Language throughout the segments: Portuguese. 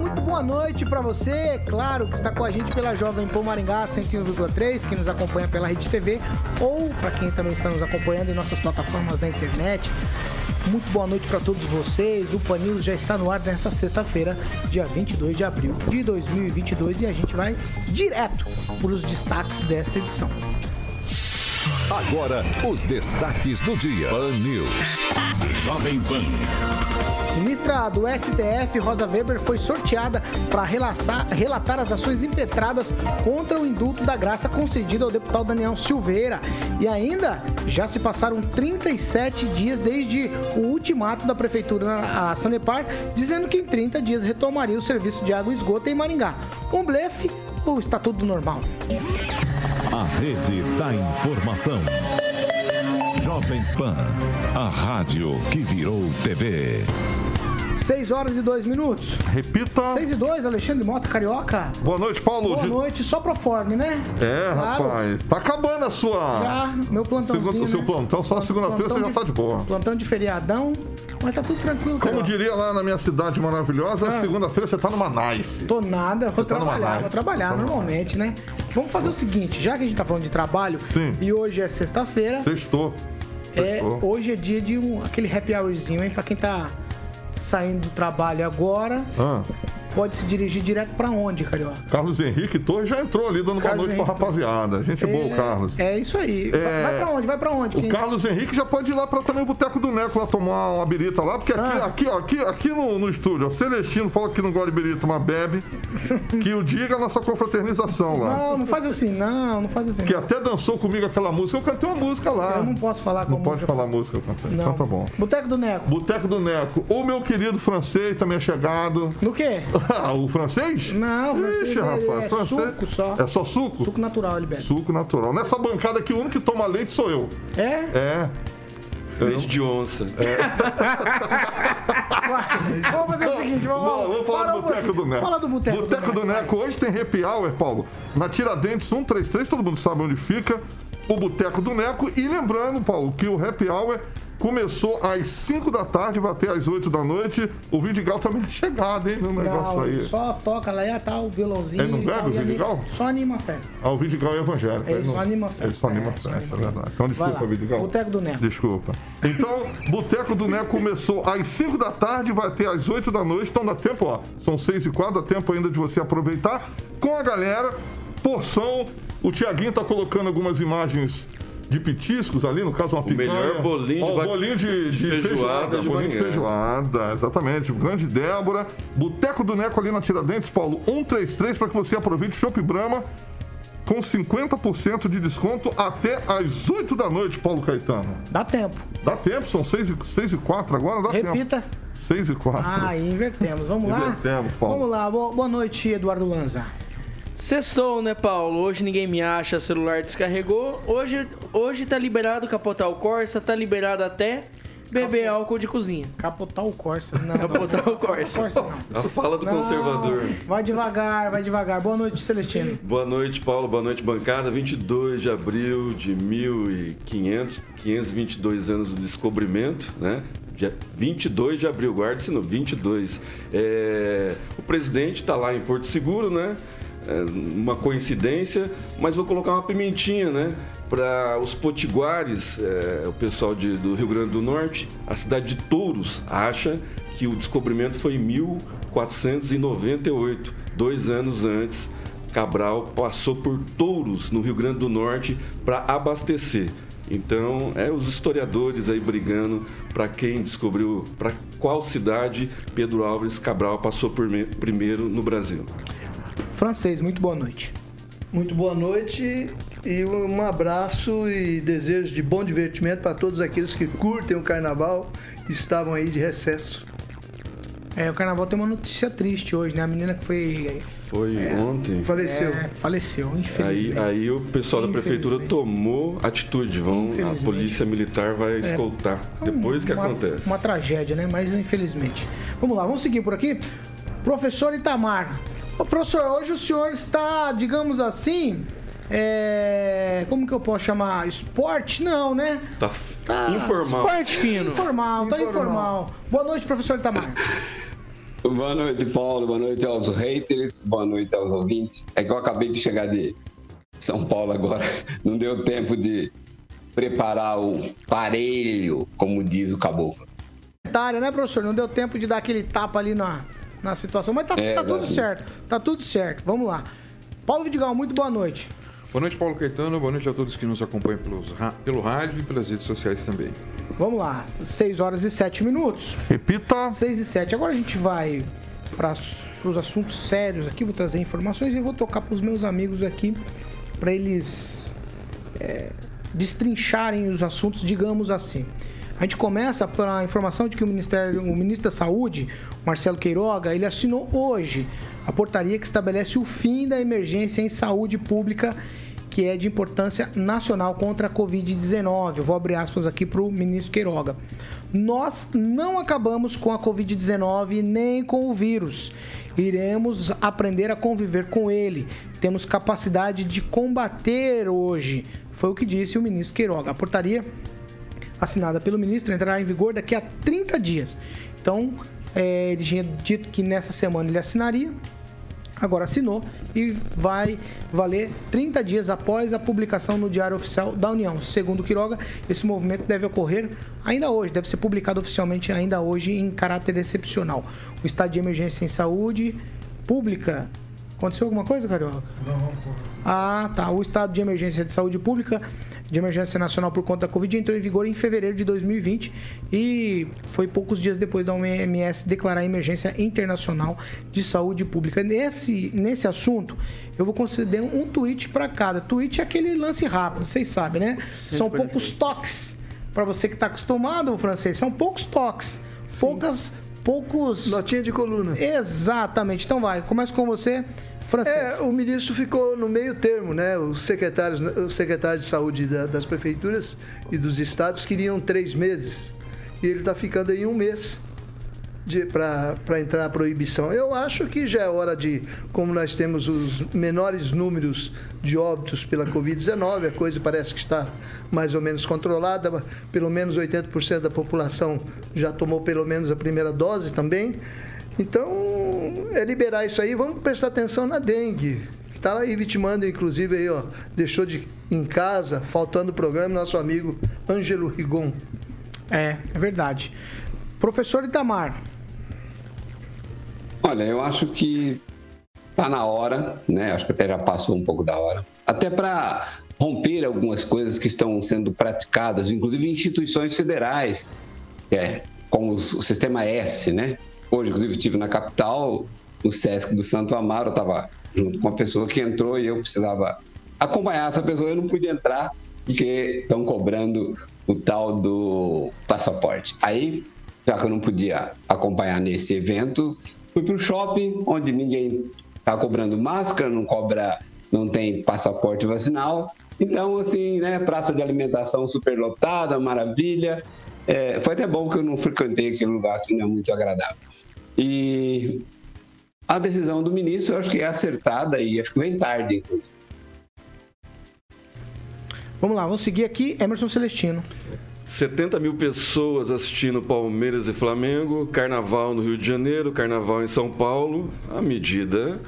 Muito boa noite para você. Claro que está com a gente pela Jovem Pan Maringá 101,3, que nos acompanha pela Rede TV ou para quem também está nos acompanhando em nossas plataformas da internet. Muito boa noite para todos vocês. O Panil já está no ar nesta sexta-feira, dia 22 de abril de 2022 e a gente vai direto para os destaques desta edição. Agora, os destaques do dia. Pan News. Jovem Pan. Ministra do STF, Rosa Weber, foi sorteada para relatar as ações impetradas contra o indulto da graça concedido ao deputado Daniel Silveira. E ainda já se passaram 37 dias desde o ultimato da Prefeitura a Sanepar, dizendo que em 30 dias retomaria o serviço de água e esgoto em Maringá. Um blefe ou está tudo normal? A rede da informação. Jovem Pan, a rádio que virou TV. 6 horas e 2 minutos. Repita. 6 e 2, Alexandre Mota, Carioca. Boa noite, Paulo. Boa noite, só pro forne, né? É, claro. rapaz. Tá acabando a sua. Já, meu plantãozinho. Segundo, né? seu plantão, só segunda-feira você já tá de boa. Plantão de feriadão, mas tá tudo tranquilo, Como Carioca. diria lá na minha cidade maravilhosa, ah. segunda-feira você tá numa nice. Tô nada, vou tá trabalhar, tá vou trabalhar normalmente, né? Vamos fazer o seguinte, já que a gente tá falando de trabalho, Sim. e hoje é sexta-feira. Sextou. É, hoje é dia de um, aquele happy hourzinho, hein? Pra quem tá saindo do trabalho agora. Ah pode se dirigir direto para onde, Carioca? Carlos Henrique Torres já entrou ali dando Carlos boa noite para rapaziada. Gente é, boa, Carlos. É isso aí. É... Vai para onde? Vai para onde? O Quem... Carlos Henrique já pode ir lá para também o Boteco do Neco lá tomar uma birita lá, porque aqui, ah. aqui, ó, aqui, aqui no, no estúdio, Celestino fala que não gosta de birita, mas bebe. que o diga a nossa confraternização lá. Não, não faz assim, não, não faz assim. Que até dançou comigo aquela música. Eu cantei uma música lá. Eu não posso falar com Não pode falar música, eu cantei. Então tá bom. Boteco do Neco. Boteco do Neco. O meu querido francês também é chegado. No quê? O francês? Não, Ixi, é, rapaz, é francês. suco só. É só suco? Suco natural, ele bebe. Suco natural. Nessa bancada aqui, o único que toma leite sou eu. É? É. Leite de onça. É. vamos fazer o seguinte, vamos, Bom, vamos falar do Boteco do Neco. Fala do Boteco, Boteco do, do Neco. Hoje tem happy hour, Paulo. Na Tiradentes 133, todo mundo sabe onde fica. O Boteco do Neco. E lembrando, Paulo, que o happy hour Começou às 5 da tarde, vai até às 8 da noite. O Vidigal também é chegado, hein, no negócio não, aí. Só toca lá e tá o violãozinho. Ele não bebe o Vidigal? Só anima a festa. Ah, o Vidigal é evangélico. Ele, ele só anima a festa. Ele só anima a é, festa, é verdade. Então desculpa, Vidigal. Boteco do Neco. Desculpa. Então, Boteco do Neco começou às 5 da tarde, vai até às 8 da noite. Então dá tempo, ó. São 6 e 4, dá tempo ainda de você aproveitar com a galera. Porção. O Tiaguinho tá colocando algumas imagens de petiscos ali, no caso uma picanha. O melhor bolinho de, ó, bolinho de, de, de feijoada. feijoada de bolinho de feijoada, exatamente. Grande Débora. Boteco do Neco ali na Tiradentes, Paulo, 133 para que você aproveite Chopp Brahma com 50% de desconto até às 8 da noite, Paulo Caetano. Dá tempo. Dá tempo, são 6 e, 6 e 4 agora, dá Repita. tempo. Repita. 6 e 4. Ah, invertemos. Vamos lá? Invertemos, Paulo. Vamos lá. Boa noite, Eduardo Lanza. Sextou, né, Paulo? Hoje ninguém me acha, celular descarregou. Hoje, hoje tá liberado capotar o Corsa, tá liberado até beber Capo... álcool de cozinha. Capotar o Corsa. Não, Capotar o Corsa. Corsa não. A fala do não. conservador. Vai devagar, vai devagar. Boa noite, Celestino. Boa noite, Paulo. Boa noite, bancada. 22 de abril de 1500, 522 anos do descobrimento, né? Dia 22 de abril, guarde-se no 22. É... O presidente está lá em Porto Seguro, né? É, uma coincidência, mas vou colocar uma pimentinha, né? Para os potiguares, é, o pessoal de, do Rio Grande do Norte, a cidade de Touros acha que o descobrimento foi em 1498, dois anos antes Cabral passou por touros no Rio Grande do Norte para abastecer. Então, é os historiadores aí brigando para quem descobriu, para qual cidade Pedro Álvares Cabral passou por primeiro no Brasil. Francês, muito boa noite. Muito boa noite e um abraço e desejo de bom divertimento para todos aqueles que curtem o carnaval e estavam aí de recesso. É, o carnaval tem uma notícia triste hoje, né? A menina que foi. Foi é, ontem. Faleceu. É, faleceu, infelizmente. Aí, aí o pessoal da prefeitura tomou atitude. Vão, a polícia militar vai é. escoltar. É, depois que uma, acontece. Uma tragédia, né? Mas infelizmente. Vamos lá, vamos seguir por aqui. Professor Itamar. Ô, professor, hoje o senhor está, digamos assim, é, como que eu posso chamar? Esporte? Não, né? Tá, tá informal. Esporte fino. Informal, tá informal. Boa noite, professor Itamar. Boa noite, Paulo. Boa noite aos haters. Boa noite aos ouvintes. É que eu acabei de chegar de São Paulo agora. Não deu tempo de preparar o parelho, como diz o caboclo. Né, professor? Não deu tempo de dar aquele tapa ali na, na situação. Mas tá, é, tá tudo certo. Tá tudo certo. Vamos lá. Paulo Vidigal, muito boa noite. Boa noite, Paulo Caetano. Boa noite a todos que nos acompanham pelos, pelo rádio e pelas redes sociais também. Vamos lá, 6 horas e 7 minutos. Repita. 6 e 7. Agora a gente vai para os assuntos sérios aqui. Vou trazer informações e vou tocar para os meus amigos aqui para eles é, destrincharem os assuntos, digamos assim. A gente começa pela informação de que o, Ministério, o ministro da Saúde, Marcelo Queiroga, ele assinou hoje a portaria que estabelece o fim da emergência em saúde pública que é de importância nacional contra a Covid-19. Eu vou abrir aspas aqui para o ministro Queiroga. Nós não acabamos com a Covid-19 nem com o vírus. Iremos aprender a conviver com ele. Temos capacidade de combater hoje. Foi o que disse o ministro Queiroga. A portaria assinada pelo ministro entrará em vigor daqui a 30 dias. Então, é, ele tinha dito que nessa semana ele assinaria, agora assinou e vai valer 30 dias após a publicação no Diário Oficial da União. Segundo Quiroga, esse movimento deve ocorrer ainda hoje, deve ser publicado oficialmente ainda hoje em caráter excepcional. O estado de emergência em saúde pública Aconteceu alguma coisa, Carioca? Não. Ah, tá. O estado de emergência de saúde pública, de emergência nacional por conta da Covid, entrou em vigor em fevereiro de 2020 e foi poucos dias depois da OMS declarar emergência internacional de saúde pública. Nesse, nesse assunto, eu vou conceder um tweet para cada. Tweet é aquele lance rápido, vocês sabem, né? São poucos toques. Para você que está acostumado, francês, são poucos toques. Sim. Poucas poucos. Notinha de coluna. Exatamente. Então vai, começa com você. Francês. É, o ministro ficou no meio termo, né? Os secretários, o secretário de saúde da, das prefeituras e dos estados queriam três meses. E ele está ficando aí um mês para entrar a proibição. Eu acho que já é hora de, como nós temos os menores números de óbitos pela Covid-19, a coisa parece que está mais ou menos controlada, pelo menos 80% da população já tomou pelo menos a primeira dose também. Então, é liberar isso aí. Vamos prestar atenção na dengue. Está aí vitimando, inclusive, aí, ó, deixou de em casa, faltando o programa, nosso amigo Ângelo Rigon. É, é verdade. Professor Itamar. Olha, eu acho que está na hora, né? Acho que até já passou um pouco da hora. Até para romper algumas coisas que estão sendo praticadas, inclusive em instituições federais, é, como o sistema S, né? Hoje, inclusive, estive na capital, no Sesc do Santo Amaro, eu estava junto com uma pessoa que entrou e eu precisava acompanhar essa pessoa, eu não pude entrar porque estão cobrando o tal do passaporte. Aí, já que eu não podia acompanhar nesse evento, fui para o shopping, onde ninguém está cobrando máscara, não cobra, não tem passaporte vacinal. Então, assim, né, praça de alimentação super lotada, maravilha. É, foi até bom que eu não frequentei aquele lugar que não é muito agradável. E a decisão do ministro eu acho que é acertada e acho que vem tarde, inclusive. Vamos lá, vamos seguir aqui. Emerson Celestino. 70 mil pessoas assistindo Palmeiras e Flamengo, Carnaval no Rio de Janeiro, Carnaval em São Paulo. A medida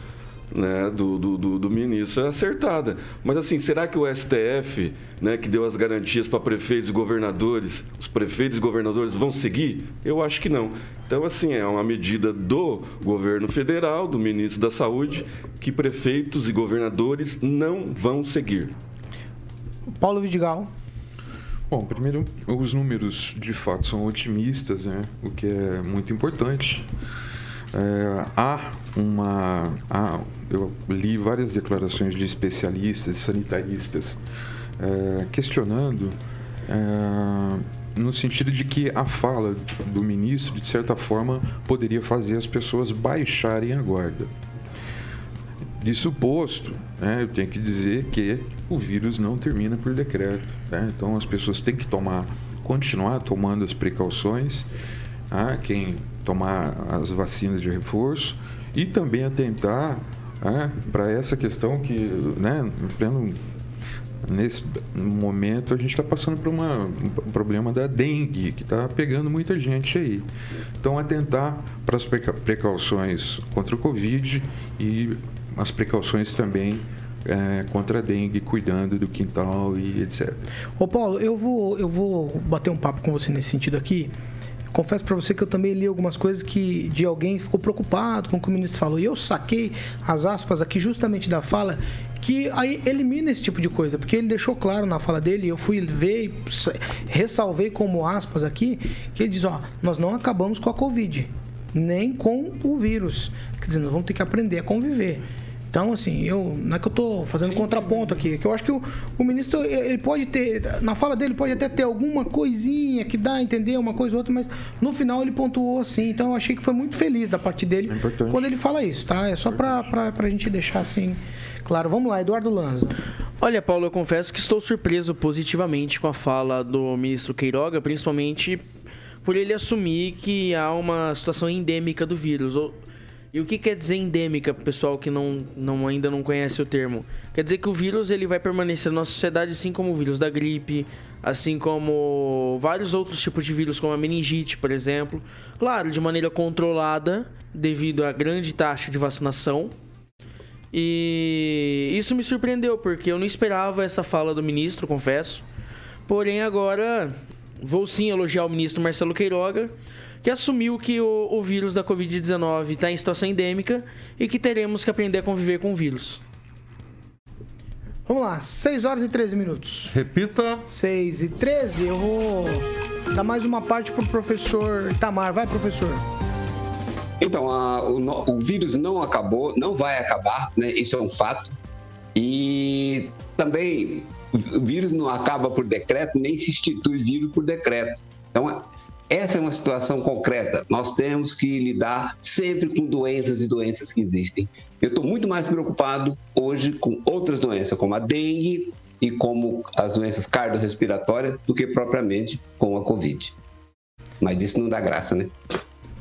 né, do, do, do, do, ministro é acertada. Mas assim, será que o STF, né, que deu as garantias para prefeitos e governadores, os prefeitos e governadores vão seguir? Eu acho que não. Então, assim, é uma medida do governo federal, do ministro da Saúde, que prefeitos e governadores não vão seguir. Paulo Vidigal. Bom, primeiro, os números de fato são otimistas, né? o que é muito importante. É, há uma. Há, eu li várias declarações de especialistas, sanitaristas, é, questionando, é, no sentido de que a fala do ministro, de certa forma, poderia fazer as pessoas baixarem a guarda. Isso posto, né, eu tenho que dizer que o vírus não termina por decreto. Né? Então as pessoas têm que tomar, continuar tomando as precauções. Tá? Quem tomar as vacinas de reforço e também atentar né, para essa questão que, né, nesse momento a gente está passando por uma, um problema da dengue, que está pegando muita gente aí. Então, atentar para as precauções contra o Covid e as precauções também é, contra a dengue, cuidando do quintal e etc. Ô Paulo, eu vou, eu vou bater um papo com você nesse sentido aqui confesso para você que eu também li algumas coisas que de alguém ficou preocupado com o que o ministro falou. E eu saquei as aspas aqui justamente da fala que aí elimina esse tipo de coisa, porque ele deixou claro na fala dele, eu fui ver e ressalvei como aspas aqui, que ele diz, ó, nós não acabamos com a Covid, nem com o vírus. Quer dizer, nós vamos ter que aprender a conviver. Então, assim, eu não é que eu estou fazendo sim, contraponto aqui, é que eu acho que o, o, ministro, ele pode ter, na fala dele, pode até ter alguma coisinha que dá a entender uma coisa ou outra, mas no final ele pontuou assim. Então, eu achei que foi muito feliz da parte dele é quando ele fala isso, tá? É só para a gente deixar assim claro. Vamos lá, Eduardo Lanza. Olha, Paulo, eu confesso que estou surpreso positivamente com a fala do ministro Queiroga, principalmente por ele assumir que há uma situação endêmica do vírus. E o que quer dizer endêmica, pessoal que não, não, ainda não conhece o termo? Quer dizer que o vírus ele vai permanecer na sociedade assim como o vírus da gripe, assim como vários outros tipos de vírus, como a meningite, por exemplo. Claro, de maneira controlada, devido à grande taxa de vacinação. E isso me surpreendeu, porque eu não esperava essa fala do ministro, confesso. Porém, agora vou sim elogiar o ministro Marcelo Queiroga que assumiu que o, o vírus da Covid-19 está em situação endêmica e que teremos que aprender a conviver com o vírus. Vamos lá, 6 horas e 13 minutos. Repita. 6 e 13, eu vou dar mais uma parte para o professor Itamar. Vai, professor. Então, a, o, o, vírus não acabou, não vai acabar, né? Isso é um fato. E também o vírus não acaba por decreto, nem se institui vírus por decreto. Então, essa é uma situação concreta. Nós temos que lidar sempre com doenças e doenças que existem. Eu estou muito mais preocupado hoje com outras doenças, como a dengue e como as doenças cardiorrespiratórias, do que propriamente com a Covid. Mas isso não dá graça, né?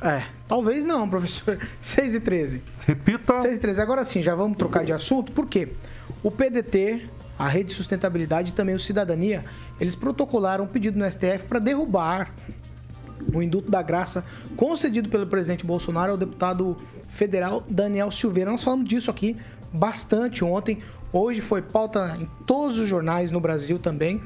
É, talvez não, professor. 6 e 13. Repita. 6 e 13. Agora sim, já vamos trocar de assunto. Por quê? O PDT, a Rede de Sustentabilidade e também o Cidadania, eles protocolaram um pedido no STF para derrubar o indulto da graça concedido pelo presidente Bolsonaro ao deputado federal Daniel Silveira. Nós falamos disso aqui bastante ontem. Hoje foi pauta em todos os jornais no Brasil também.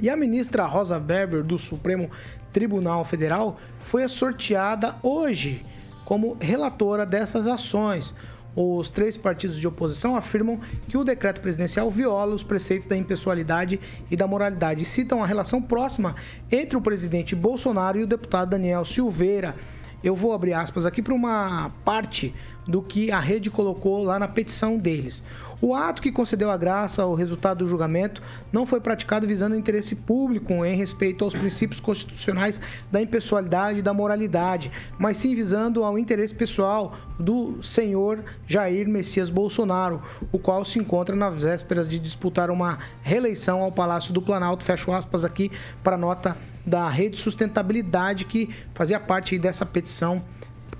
E a ministra Rosa Weber, do Supremo Tribunal Federal, foi sorteada hoje como relatora dessas ações os três partidos de oposição afirmam que o decreto presidencial viola os preceitos da impessoalidade e da moralidade citam a relação próxima entre o presidente Bolsonaro e o deputado Daniel Silveira. Eu vou abrir aspas aqui para uma parte do que a rede colocou lá na petição deles. O ato que concedeu a graça ao resultado do julgamento não foi praticado visando o interesse público em respeito aos princípios constitucionais da impessoalidade e da moralidade, mas sim visando ao interesse pessoal do senhor Jair Messias Bolsonaro, o qual se encontra nas vésperas de disputar uma reeleição ao Palácio do Planalto. Fecho aspas aqui para a nota da Rede Sustentabilidade que fazia parte dessa petição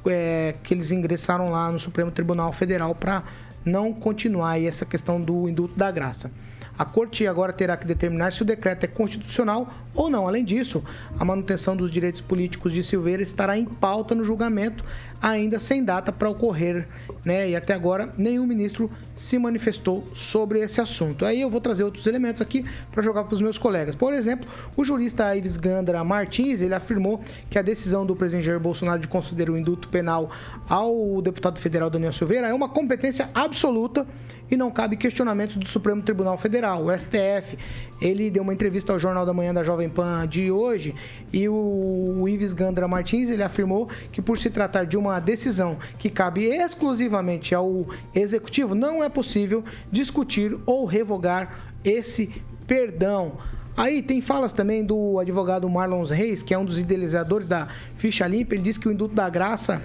é, que eles ingressaram lá no Supremo Tribunal Federal para não continuar essa questão do indulto da graça. A corte agora terá que determinar se o decreto é constitucional ou não. Além disso, a manutenção dos direitos políticos de Silveira estará em pauta no julgamento, ainda sem data para ocorrer, né? E até agora nenhum ministro se manifestou sobre esse assunto. Aí eu vou trazer outros elementos aqui para jogar para os meus colegas. Por exemplo, o jurista Ives Gandra Martins, ele afirmou que a decisão do presidente Jair Bolsonaro de conceder o induto penal ao deputado federal Daniel Silveira é uma competência absoluta e não cabe questionamentos do Supremo Tribunal Federal, o STF. Ele deu uma entrevista ao Jornal da Manhã da Jovem Pan de hoje e o Ives Gandra Martins ele afirmou que por se tratar de uma decisão que cabe exclusivamente ao executivo, não é possível discutir ou revogar esse perdão. Aí tem falas também do advogado Marlon Reis, que é um dos idealizadores da ficha limpa. Ele diz que o induto da graça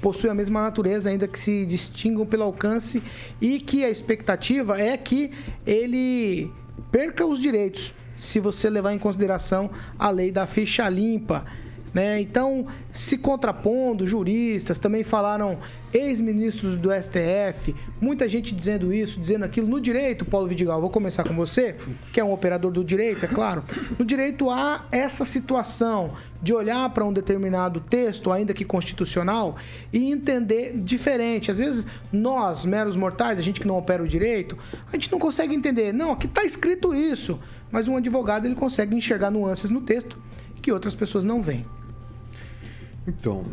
possui a mesma natureza, ainda que se distingam pelo alcance, e que a expectativa é que ele perca os direitos, se você levar em consideração a lei da ficha limpa. Né? Então, se contrapondo, juristas também falaram, ex-ministros do STF, muita gente dizendo isso, dizendo aquilo. No direito, Paulo Vidigal, vou começar com você, que é um operador do direito, é claro. No direito há essa situação de olhar para um determinado texto, ainda que constitucional, e entender diferente. Às vezes, nós, meros mortais, a gente que não opera o direito, a gente não consegue entender. Não, aqui está escrito isso. Mas um advogado ele consegue enxergar nuances no texto que outras pessoas não veem. Então,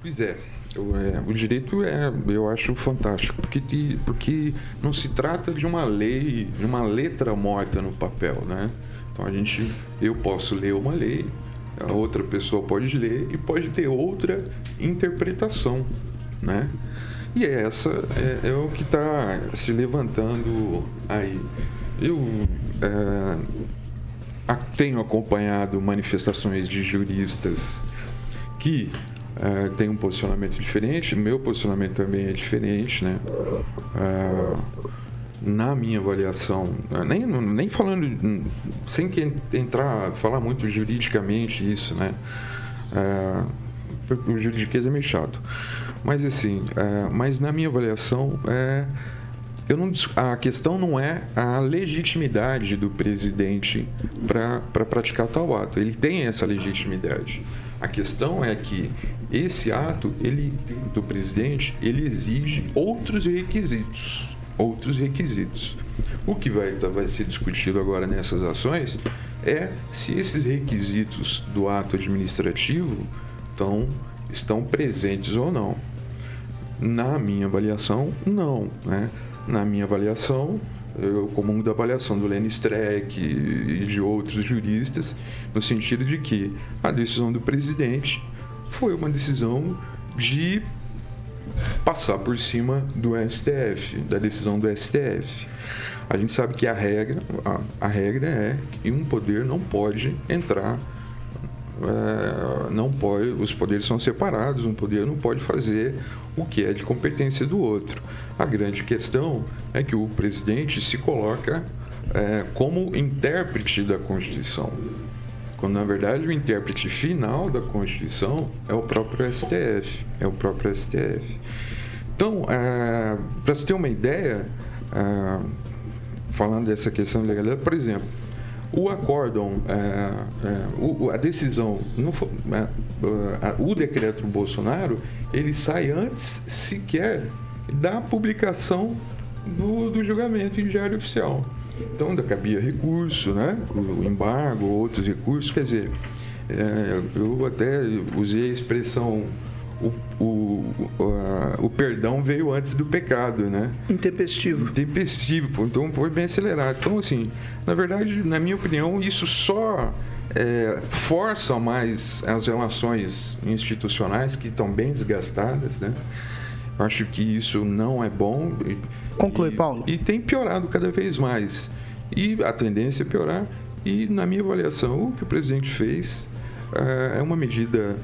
pois é. Eu, é, o direito é, eu acho fantástico, porque, te, porque não se trata de uma lei, de uma letra morta no papel, né? Então a gente, eu posso ler uma lei, a outra pessoa pode ler e pode ter outra interpretação, né? E essa é, é o que está se levantando aí. Eu é, tenho acompanhado manifestações de juristas que uh, tem um posicionamento diferente, meu posicionamento também é diferente, né? Uh, na minha avaliação, uh, nem, nem falando, sem que entrar, falar muito juridicamente isso, né? o juridiquês é meio chato. Mas assim, mas na minha avaliação, é, eu não, a questão não é a legitimidade do presidente para pra praticar tal ato. Ele tem essa legitimidade. A questão é que esse ato ele, do presidente ele exige outros requisitos. Outros requisitos. O que vai, tá, vai ser discutido agora nessas ações é se esses requisitos do ato administrativo estão, estão presentes ou não. Na minha avaliação, não. Né? Na minha avaliação, eu comum da avaliação do Lenny Streck e de outros juristas, no sentido de que a decisão do presidente foi uma decisão de passar por cima do STF, da decisão do STF. A gente sabe que a regra, a, a regra é que um poder não pode entrar é, não pode, os poderes são separados, um poder não pode fazer o que é de competência do outro. A grande questão é que o presidente se coloca é, como intérprete da Constituição, quando na verdade o intérprete final da Constituição é o próprio STF, é o próprio STF. Então, é, para você ter uma ideia, é, falando dessa questão de legalidade, por exemplo, o acórdão, é, é, a decisão, não foi, é, o decreto do Bolsonaro, ele sai antes sequer da publicação do, do julgamento em diário oficial. Então, ainda cabia recurso, né? o embargo, outros recursos. Quer dizer, é, eu até usei a expressão o, o, o, perdão veio antes do pecado, né? Intempestivo. Intempestivo, então foi bem acelerado. Então, assim, na verdade, na minha opinião, isso só é, força mais as relações institucionais que estão bem desgastadas, né? Acho que isso não é bom. Conclui, e, Paulo. E tem piorado cada vez mais. E a tendência é piorar. E, na minha avaliação, o que o presidente fez é, é uma medida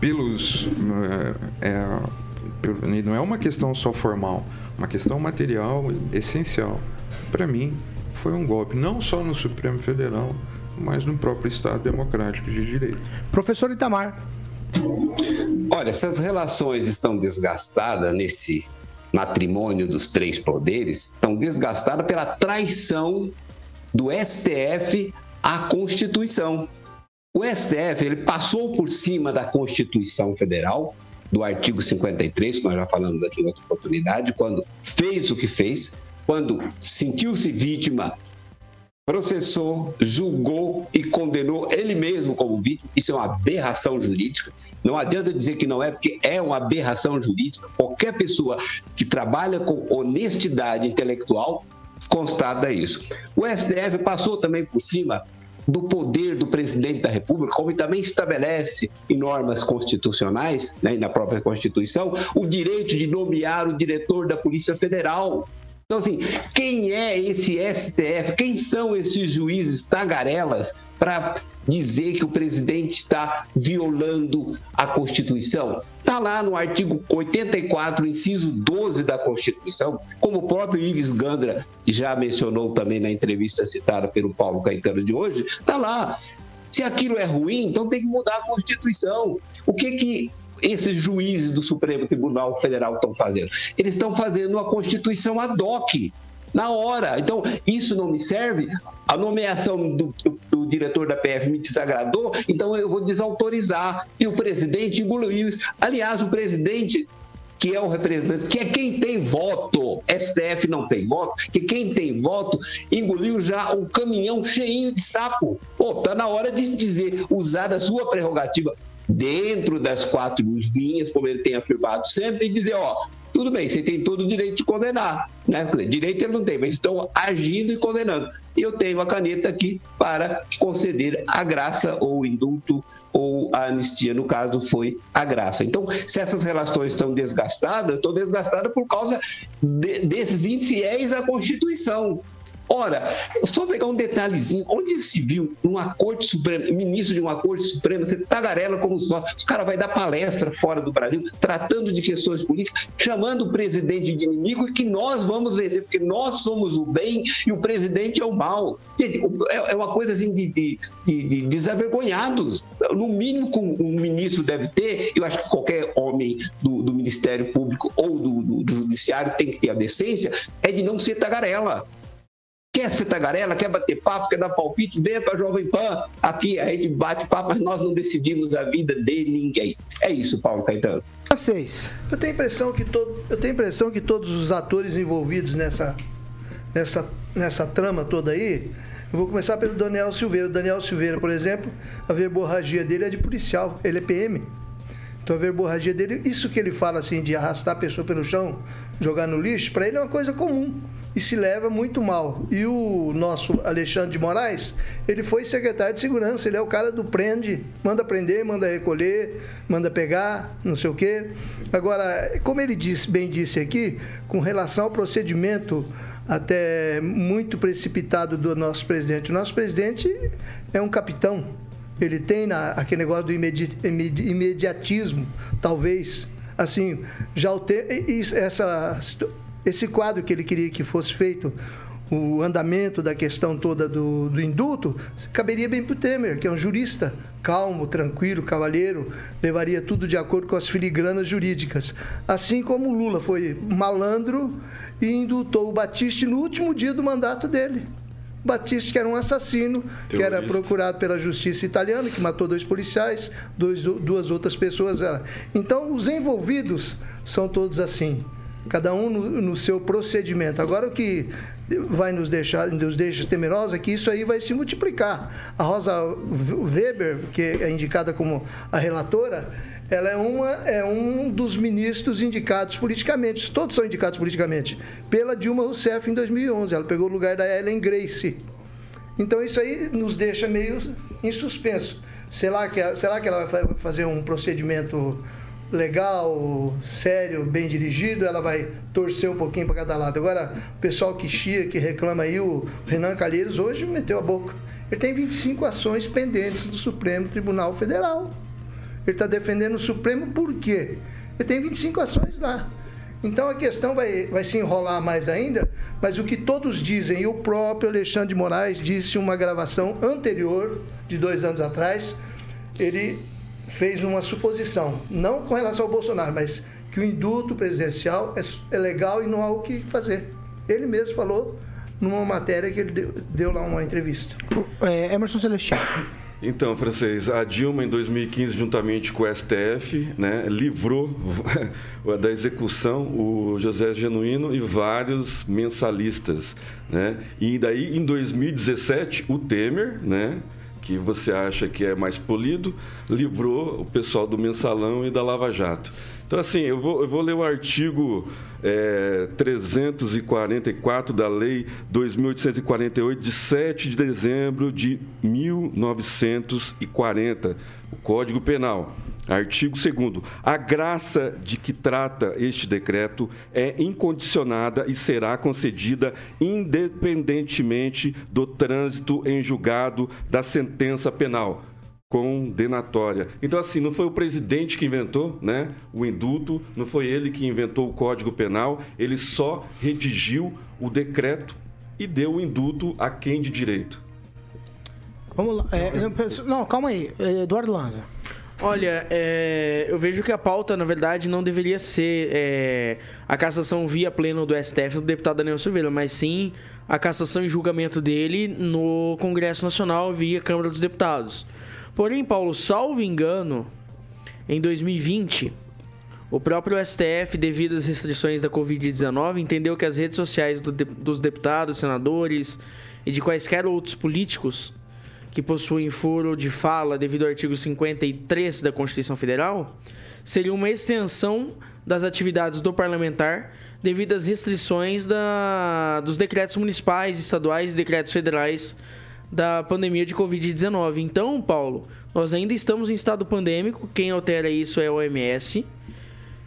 pelos. É, é, não é uma questão só formal, uma questão material essencial. Para mim, foi um golpe, não só no Supremo Federal, mas no próprio Estado Democrático de Direito. Professor Itamar. Olha, essas relações estão desgastadas nesse matrimônio dos três poderes, estão desgastadas pela traição do STF à Constituição. O STF ele passou por cima da Constituição Federal, do artigo 53, que nós já falamos aqui em outra oportunidade, quando fez o que fez, quando sentiu-se vítima, processou, julgou e condenou ele mesmo como vítima. Isso é uma aberração jurídica. Não adianta dizer que não é, porque é uma aberração jurídica. Qualquer pessoa que trabalha com honestidade intelectual constata isso. O STF passou também por cima do poder do presidente da República, como também estabelece em normas constitucionais, né, na própria Constituição, o direito de nomear o diretor da Polícia Federal. Então, assim, quem é esse STF? Quem são esses juízes tagarelas para dizer que o presidente está violando a Constituição? Está lá no artigo 84, inciso 12 da Constituição, como o próprio Ives Gandra já mencionou também na entrevista citada pelo Paulo Caetano de hoje, está lá. Se aquilo é ruim, então tem que mudar a Constituição. O que que esses juízes do Supremo Tribunal Federal estão fazendo? Eles estão fazendo uma Constituição ad hoc, na hora. Então, isso não me serve. A nomeação do, do, do, diretor da PF me desagradou, então eu vou desautorizar. E o presidente engoliu isso. Aliás, o presidente, que é o representante, que é quem tem voto, STF não tem voto, que quem tem voto engoliu já um caminhão cheinho de sapo. Pô, tá na hora de dizer, usar a sua prerrogativa dentro das quatro linhas, como ele tem afirmado sempre, e dizer, ó, tudo bem, você tem todo o direito de condenar, né? Direito ele não tem, mas estão agindo e condenando. E eu tenho a caneta aqui para conceder a graça ou indulto ou a anistia, no caso foi a graça. Então, se essas relações estão desgastadas, estão desgastadas por causa de, desses infiéis à Constituição. Ora, só pegar um detalhezinho, onde se viu Suprema, ministro de uma Corte Suprema, você tagarela como só, os caras vai dar palestra fora do Brasil, tratando de questões políticas, chamando o presidente de inimigo e que nós vamos vencer, porque nós somos o bem e o presidente é o mal. É, é uma coisa assim de, de, de, de desavergonhados. No mínimo que um ministro deve ter, eu acho que qualquer homem do, do Ministério Público ou do, do, do Judiciário tem que ter a decência, é de não ser tagarela. Quer ser tagarela, quer bater papo, quer dar palpite, venha para a Jovem Pan. Aqui a gente bate papo, mas nós não decidimos a vida de ninguém. É isso, Paulo Caetano. Vocês. Eu tenho a impressão que, todo, eu tenho impressão que todos os atores envolvidos nessa, nessa, nessa trama toda aí, eu vou começar pelo Daniel Silveira. O Daniel Silveira, por exemplo, a verborragia dele é de policial, ele é PM. Então a verborragia dele, isso que ele fala assim de arrastar a pessoa pelo chão, jogar no lixo, para ele é uma coisa comum e se leva muito mal. E o nosso Alexandre de Moraes, ele foi secretário de segurança, ele é o cara do prende, manda prender, manda recolher, manda pegar, não sei o quê. Agora, como ele disse, bem disse aqui, com relação ao procedimento até muito precipitado do nosso presidente, o nosso presidente é um capitão. Ele tem na, aquele negócio do imedi, imediatismo, talvez. Assim, já o te, essa esse quadro que ele queria que fosse feito, o andamento da questão toda do, do indulto, caberia bem para o Temer, que é um jurista calmo, tranquilo, cavalheiro, levaria tudo de acordo com as filigranas jurídicas. Assim como o Lula foi malandro e indultou o Batiste no último dia do mandato dele. Batista, que era um assassino, que era procurado pela justiça italiana, que matou dois policiais, dois, duas outras pessoas. Então, os envolvidos são todos assim cada um no, no, seu procedimento. Agora o que vai nos deixar, nos deixa temerosos é que isso aí vai se multiplicar. A Rosa Weber, que é indicada como a relatora, ela é, uma, é um dos ministros indicados politicamente, todos são indicados politicamente, pela Dilma Rousseff em 2011. Ela pegou o lugar da Ellen Grace. Então isso aí nos deixa meio em suspenso. Será que, será que ela vai fazer um procedimento legal, sério, bem dirigido, ela vai torcer um pouquinho para cada lado. Agora, o pessoal que chia, que reclama aí, o Renan Calheiros hoje meteu a boca. Ele tem 25 ações pendentes do Supremo Tribunal Federal. Ele está defendendo o Supremo por quê? Ele tem 25 ações lá. Então a questão vai, vai se enrolar mais ainda, mas o que todos dizem, e o próprio Alexandre de Moraes disse em uma gravação anterior, de dois anos atrás, ele fez uma suposição, não com relação ao Bolsonaro, mas que o indulto presidencial é, é legal e não há o que fazer. Ele mesmo falou numa matéria que ele deu, deu lá uma entrevista. É, Emerson Celestiano. Então, francês, a Dilma em 2015, juntamente com o STF, né, livrou da execução o José Genuíno e vários mensalistas, né? E daí em 2017 o Temer, né, que você acha que é mais polido, livrou o pessoal do Mensalão e da Lava Jato. Então, assim, eu vou, eu vou ler o artigo é, 344 da Lei 2.848, de 7 de dezembro de 1940, o Código Penal. Artigo 2. A graça de que trata este decreto é incondicionada e será concedida independentemente do trânsito em julgado da sentença penal condenatória. Então, assim, não foi o presidente que inventou né, o indulto, não foi ele que inventou o Código Penal, ele só redigiu o decreto e deu o indulto a quem de direito. Vamos lá. É, não, calma aí, Eduardo Lanza. Olha, é, eu vejo que a pauta, na verdade, não deveria ser é, a cassação via pleno do STF do deputado Daniel Silveira, mas sim a cassação e julgamento dele no Congresso Nacional via Câmara dos Deputados. Porém, Paulo, salvo engano, em 2020, o próprio STF, devido às restrições da Covid-19, entendeu que as redes sociais do dos deputados, senadores e de quaisquer outros políticos que possuem foro de fala devido ao artigo 53 da Constituição Federal seriam uma extensão das atividades do parlamentar devido às restrições da, dos decretos municipais, estaduais e decretos federais da pandemia de Covid-19. Então, Paulo, nós ainda estamos em estado pandêmico, quem altera isso é a OMS.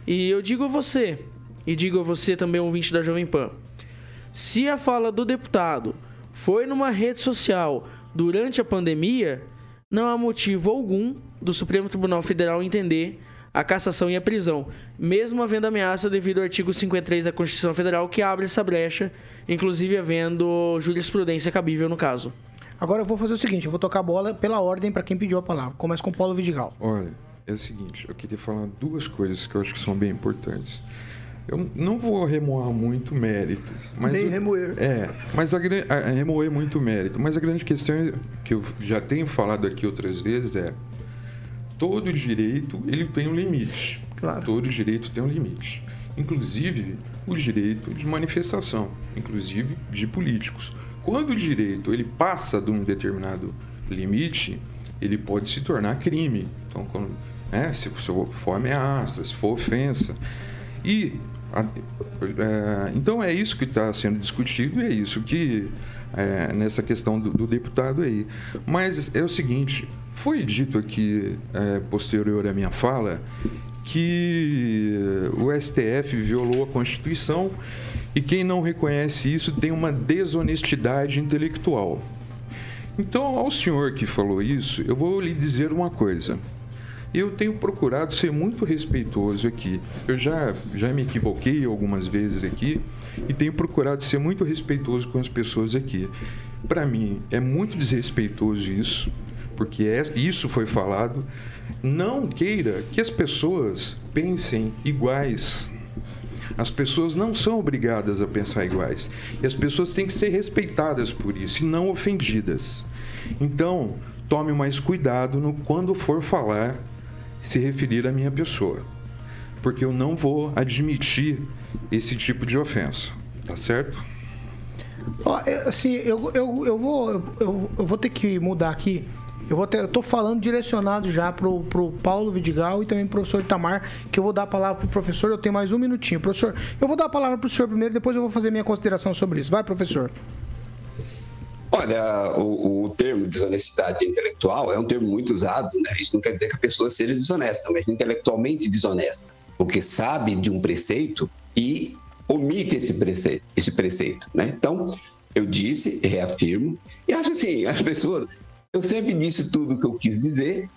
E eu digo a você, e digo a você também, ouvinte da Jovem Pan, se a fala do deputado foi numa rede social durante a pandemia, não há motivo algum do Supremo Tribunal Federal entender a cassação e a prisão, mesmo havendo ameaça devido ao artigo 53 da Constituição Federal que abre essa brecha, inclusive havendo jurisprudência cabível no caso. Agora eu vou fazer o seguinte, eu vou tocar a bola pela ordem para quem pediu a palavra. Começa com o Paulo Vidigal. Olha, é o seguinte, eu queria falar duas coisas que eu acho que são bem importantes. Eu não vou remoar muito mérito. Mas Nem eu, remoer. É, mas a, a, remoer muito mérito. Mas a grande questão é, que eu já tenho falado aqui outras vezes é todo direito ele tem um limite. Claro. Todo direito tem um limite. Inclusive o direito de manifestação, inclusive de políticos. Quando o direito ele passa de um determinado limite, ele pode se tornar crime. Então, quando, né, se for ameaça, se for ofensa. E então é isso que está sendo discutido e é isso que é, nessa questão do, do, deputado aí. Mas é o seguinte, foi dito aqui é, posterior à minha fala que o STF violou a Constituição e quem não reconhece isso tem uma desonestidade intelectual. Então, ao senhor que falou isso, eu vou lhe dizer uma coisa. Eu tenho procurado ser muito respeitoso aqui. Eu já, já me equivoquei algumas vezes aqui e tenho procurado ser muito respeitoso com as pessoas aqui. Para mim, é muito desrespeitoso isso, porque é, isso foi falado não queira que as pessoas pensem iguais. As pessoas não são obrigadas a pensar iguais. E as pessoas têm que ser respeitadas por isso e não ofendidas. Então, tome mais cuidado no quando for falar, se referir à minha pessoa. Porque eu não vou admitir esse tipo de ofensa. Tá certo? assim, eu, eu, eu, vou, eu, eu vou ter que mudar aqui eu vou ter, eu tô falando direcionado já pro, pro Paulo Vidigal e também pro professor Itamar, que eu vou dar a palavra pro professor. Eu tenho mais um minutinho. Professor, eu vou dar a palavra pro senhor primeiro, depois eu vou fazer minha consideração sobre isso. Vai, professor. Olha, o, o, termo desonestidade intelectual é um termo muito usado, né? Isso não quer dizer que a pessoa seja desonesta, mas intelectualmente desonesta, porque sabe de um preceito e omite esse preceito, esse preceito, né? Então, eu disse, reafirmo, e acho assim, as pessoas eu sempre disse tudo o que eu quis dizer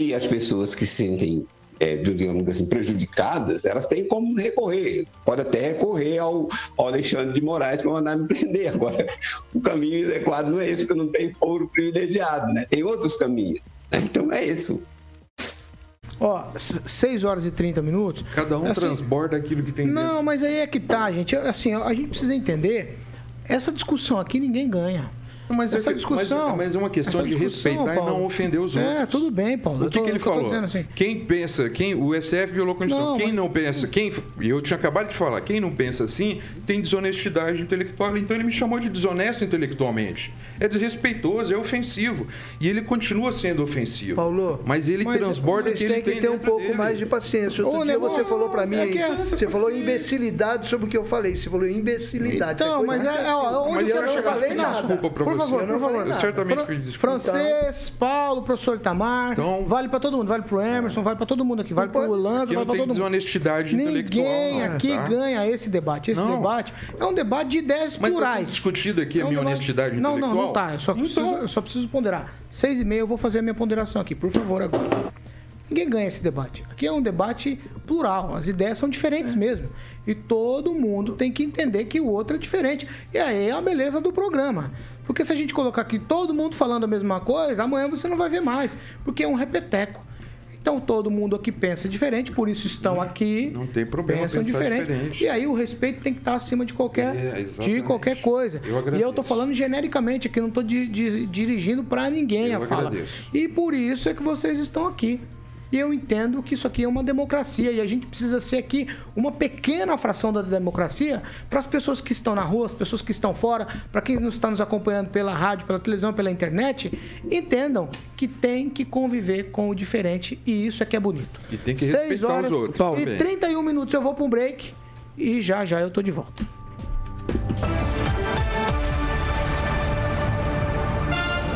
e as pessoas que se sentem, é, digamos assim, prejudicadas, elas têm como recorrer. Pode até recorrer ao, ao Alexandre de Moraes para mandar me prender. Agora, o caminho adequado não é esse, porque eu não tenho ouro privilegiado, né? Tem outros caminhos. Né? Então, é isso. Ó, 6 horas e 30 minutos. Cada um assim, transborda aquilo que tem Não, mas aí é que tá, gente. Assim, a gente precisa entender. Essa discussão aqui ninguém ganha. Mas essa é, discussão. Mas, mas, é uma questão de respeitar Paulo. e não ofender os outros. É, tudo bem, Paulo. O que, tô, que ele falou? Assim. Quem pensa, quem o SF violou a Constituição. Quem mas... não pensa, quem e eu tinha acabado de falar, quem não pensa assim tem desonestidade intelectual. Então ele me chamou de desonesto intelectualmente. É desrespeitoso, é ofensivo e ele continua sendo ofensivo. Paulo, mas ele mas transborda que ele tem que ter um pouco dele. mais de paciência. Outro Ô, dia você falou para mim, é que é você falou imbecilidade sobre o que eu falei. Você falou imbecilidade. Então, mas é, onde eu não falei nada. Desculpa para favor, por favor. Eu certamente pedi desculpa. Francês, Paulo, professor Tamar. Então, vale para todo mundo. Vale pro Emerson, vale para todo mundo aqui. Vale pro Lanza, vale para todo mundo. desonestidade intelectual. Ninguém aqui tá? ganha esse debate. Esse debate é um debate de ideias mas tá plurais. Mas discutido aqui a minha honestidade intelectual? Não, não, não tá. Eu só, preciso, então- eu só preciso ponderar. Seis e meia eu vou fazer a minha ponderação aqui, por favor, agora. Ninguém ganha esse debate. Aqui é um debate plural, as ideias são diferentes é. mesmo. E todo mundo tem que entender que o outro é diferente. E aí é a beleza do programa. Porque se a gente colocar aqui todo mundo falando a mesma coisa, amanhã você não vai ver mais, porque é um repeteco. Então todo mundo aqui pensa diferente, por isso estão aqui. Não tem problema pensam diferente. diferente. E aí o respeito tem que estar acima de qualquer, é, de qualquer coisa. Eu e eu estou falando genericamente aqui, não estou di, di, dirigindo para ninguém eu a fala. Agradeço. E por isso é que vocês estão aqui. E eu entendo que isso aqui é uma democracia e a gente precisa ser aqui uma pequena fração da democracia para as pessoas que estão na rua, as pessoas que estão fora, para quem está nos acompanhando pela rádio, pela televisão, pela internet, entendam que tem que conviver com o diferente e isso é que é bonito. E tem que respeitar 6 horas os outros. E 31 minutos eu vou para um break e já já eu tô de volta.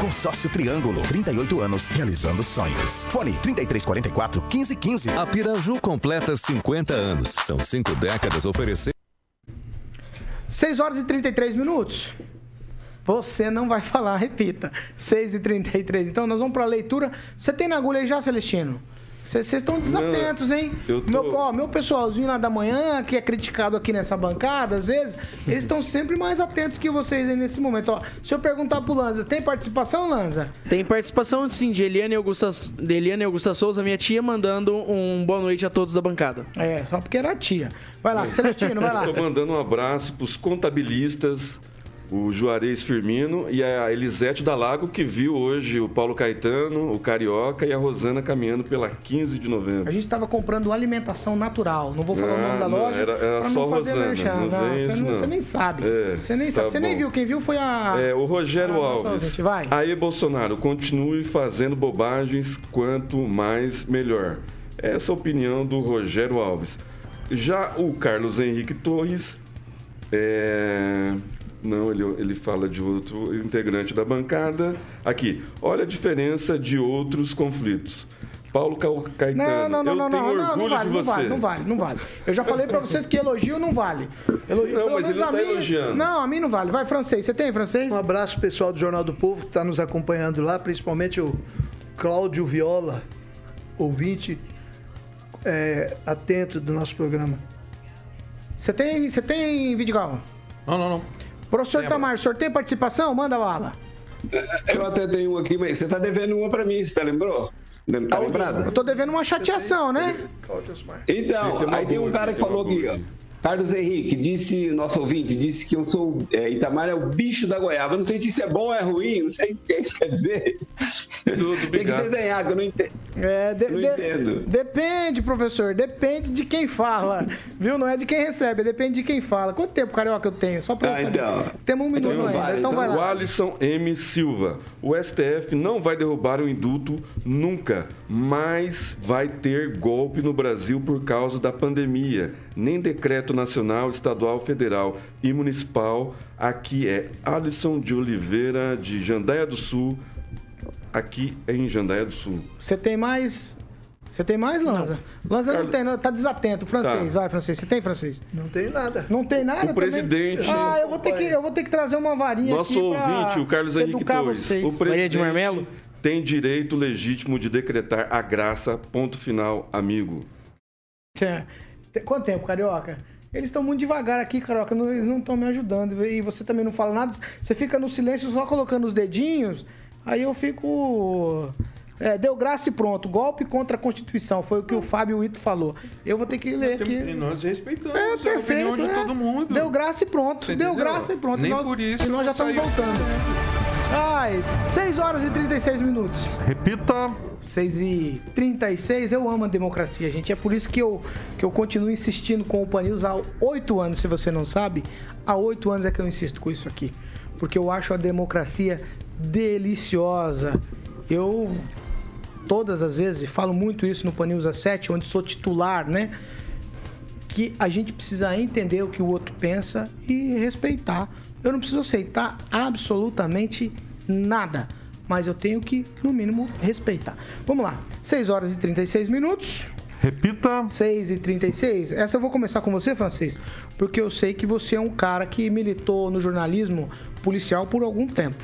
Consórcio Triângulo, 38 anos, realizando sonhos. Fone 3344 1515. A Piraju completa 50 anos. São cinco décadas oferecendo. 6 horas e 33 minutos. Você não vai falar, repita. 6 e 33. Então, nós vamos para a leitura. Você tem na agulha aí já, Celestino? Vocês estão desatentos, hein? Eu tô... meu, ó, meu pessoalzinho lá da manhã, que é criticado aqui nessa bancada, às vezes, eles estão sempre mais atentos que vocês aí nesse momento. Ó, se eu perguntar pro Lanza, tem participação, Lanza? Tem participação, sim, de Eliane Augusta, de Eliane Augusta Souza, minha tia, mandando um boa noite a todos da bancada. É, só porque era a tia. Vai lá, Celestino, vai lá. Eu tô mandando um abraço pros contabilistas o Juarez Firmino e a Elisete Dalago, que viu hoje o Paulo Caetano, o Carioca e a Rosana caminhando pela 15 de novembro. A gente estava comprando alimentação natural. Não vou falar ah, o nome da não, loja. Era, era só não fazer Rosana. Merchan. Não, não, você, não, você, nem sabe. É, você nem tá sabe. Você bom. nem viu. Quem viu foi a. É, o Rogério ah, Alves. Vai. Aí, Bolsonaro, continue fazendo bobagens quanto mais melhor. Essa é a opinião do Rogério Alves. Já o Carlos Henrique Torres. É não, ele, ele fala de outro integrante da bancada. Aqui, olha a diferença de outros conflitos. Paulo Caetano, não, não, não, eu tenho não, orgulho não, não vale, de você. Não vale, não vale, não vale. Eu já falei para vocês que elogio não vale. Elogio, não, mas ele não tá mim, elogiando. Não, a mim não vale. Vai, francês. Você tem francês? Um abraço pessoal do Jornal do Povo que está nos acompanhando lá, principalmente o Cláudio Viola, ouvinte é, atento do nosso programa. Você tem, você tem, Vidigal? Não, não, não. Professor Lembra. Tamar, sorteio participação? Manda bala. Eu até tenho um aqui, mas você está devendo uma para mim, você tá lembrou? Tá lembrado? Eu tô devendo uma chateação, né? Então, aí tem um cara que falou aqui, ó. Carlos Henrique disse, nosso ouvinte, disse que eu sou. É, Itamar é o bicho da goiaba. Não sei se isso é bom ou é ruim, não sei o que isso quer dizer. Tudo Tem que desenhar, que eu não entendo. É, de- Não de- entendo. Depende, professor. Depende de quem fala. Viu? Não é de quem recebe, depende de quem fala. Quanto tempo, carioca, eu tenho? Só pra eu Ah, então. Temos um minuto Então ainda. vale, então, vai O lá. Alisson M. Silva. O STF não vai derrubar o indulto nunca, mas vai ter golpe no Brasil por causa da pandemia. Nem decreto nacional, estadual, federal e municipal. Aqui é Alisson de Oliveira, de Jandaia do Sul. Aqui em Jandaia do Sul. Você tem mais. Você tem mais, Lanza? Lanza não tem, não, tá desatento. Francês, Tá. vai, francês. Você tem francês? Não tem nada. Não tem nada O também? presidente- Ah, eu vou ter que, eu vou ter que trazer uma varinha Nosso aqui ouvinte, o Carlos Henrique vocês. O Maria de Marmelo? presidente tem direito legítimo de decretar a graça. Ponto final, amigo. Tem- Quanto tempo, carioca? Eles estão muito devagar aqui, carioca. não- eles não estão me ajudando. E você também não fala nada. Você fica no silêncio só colocando os dedinhos. Aí eu fico. É, deu graça e pronto. Golpe contra a Constituição. Foi o que o Fábio Ito falou. Eu vou ter que ler aqui. E nós respeitamos É, a perfeito. opinião de é. todo mundo. Deu graça e pronto. Você Deu entendeu? graça e pronto. Nem E nós, por isso e nós já estamos voltando. Ai, 6 horas e 36 minutos. Repita. 6 e 36 eu amo a democracia, gente. É por isso que eu, que eu continuo insistindo com o Panils há oito anos, se você não sabe. Há oito anos é que eu insisto com isso aqui. Porque eu acho a democracia deliciosa. Eu, todas as vezes, e falo muito isso no Panils A7, onde sou titular, né? que a gente precisa entender o que o outro pensa e respeitar. Eu não preciso aceitar absolutamente nada, mas eu tenho que, no mínimo, respeitar. Vamos lá, 6 horas e 36 minutos. Repita. 6 e 36. Essa eu vou começar com você, Francês, porque eu sei que você é um cara que militou no jornalismo policial por algum tempo.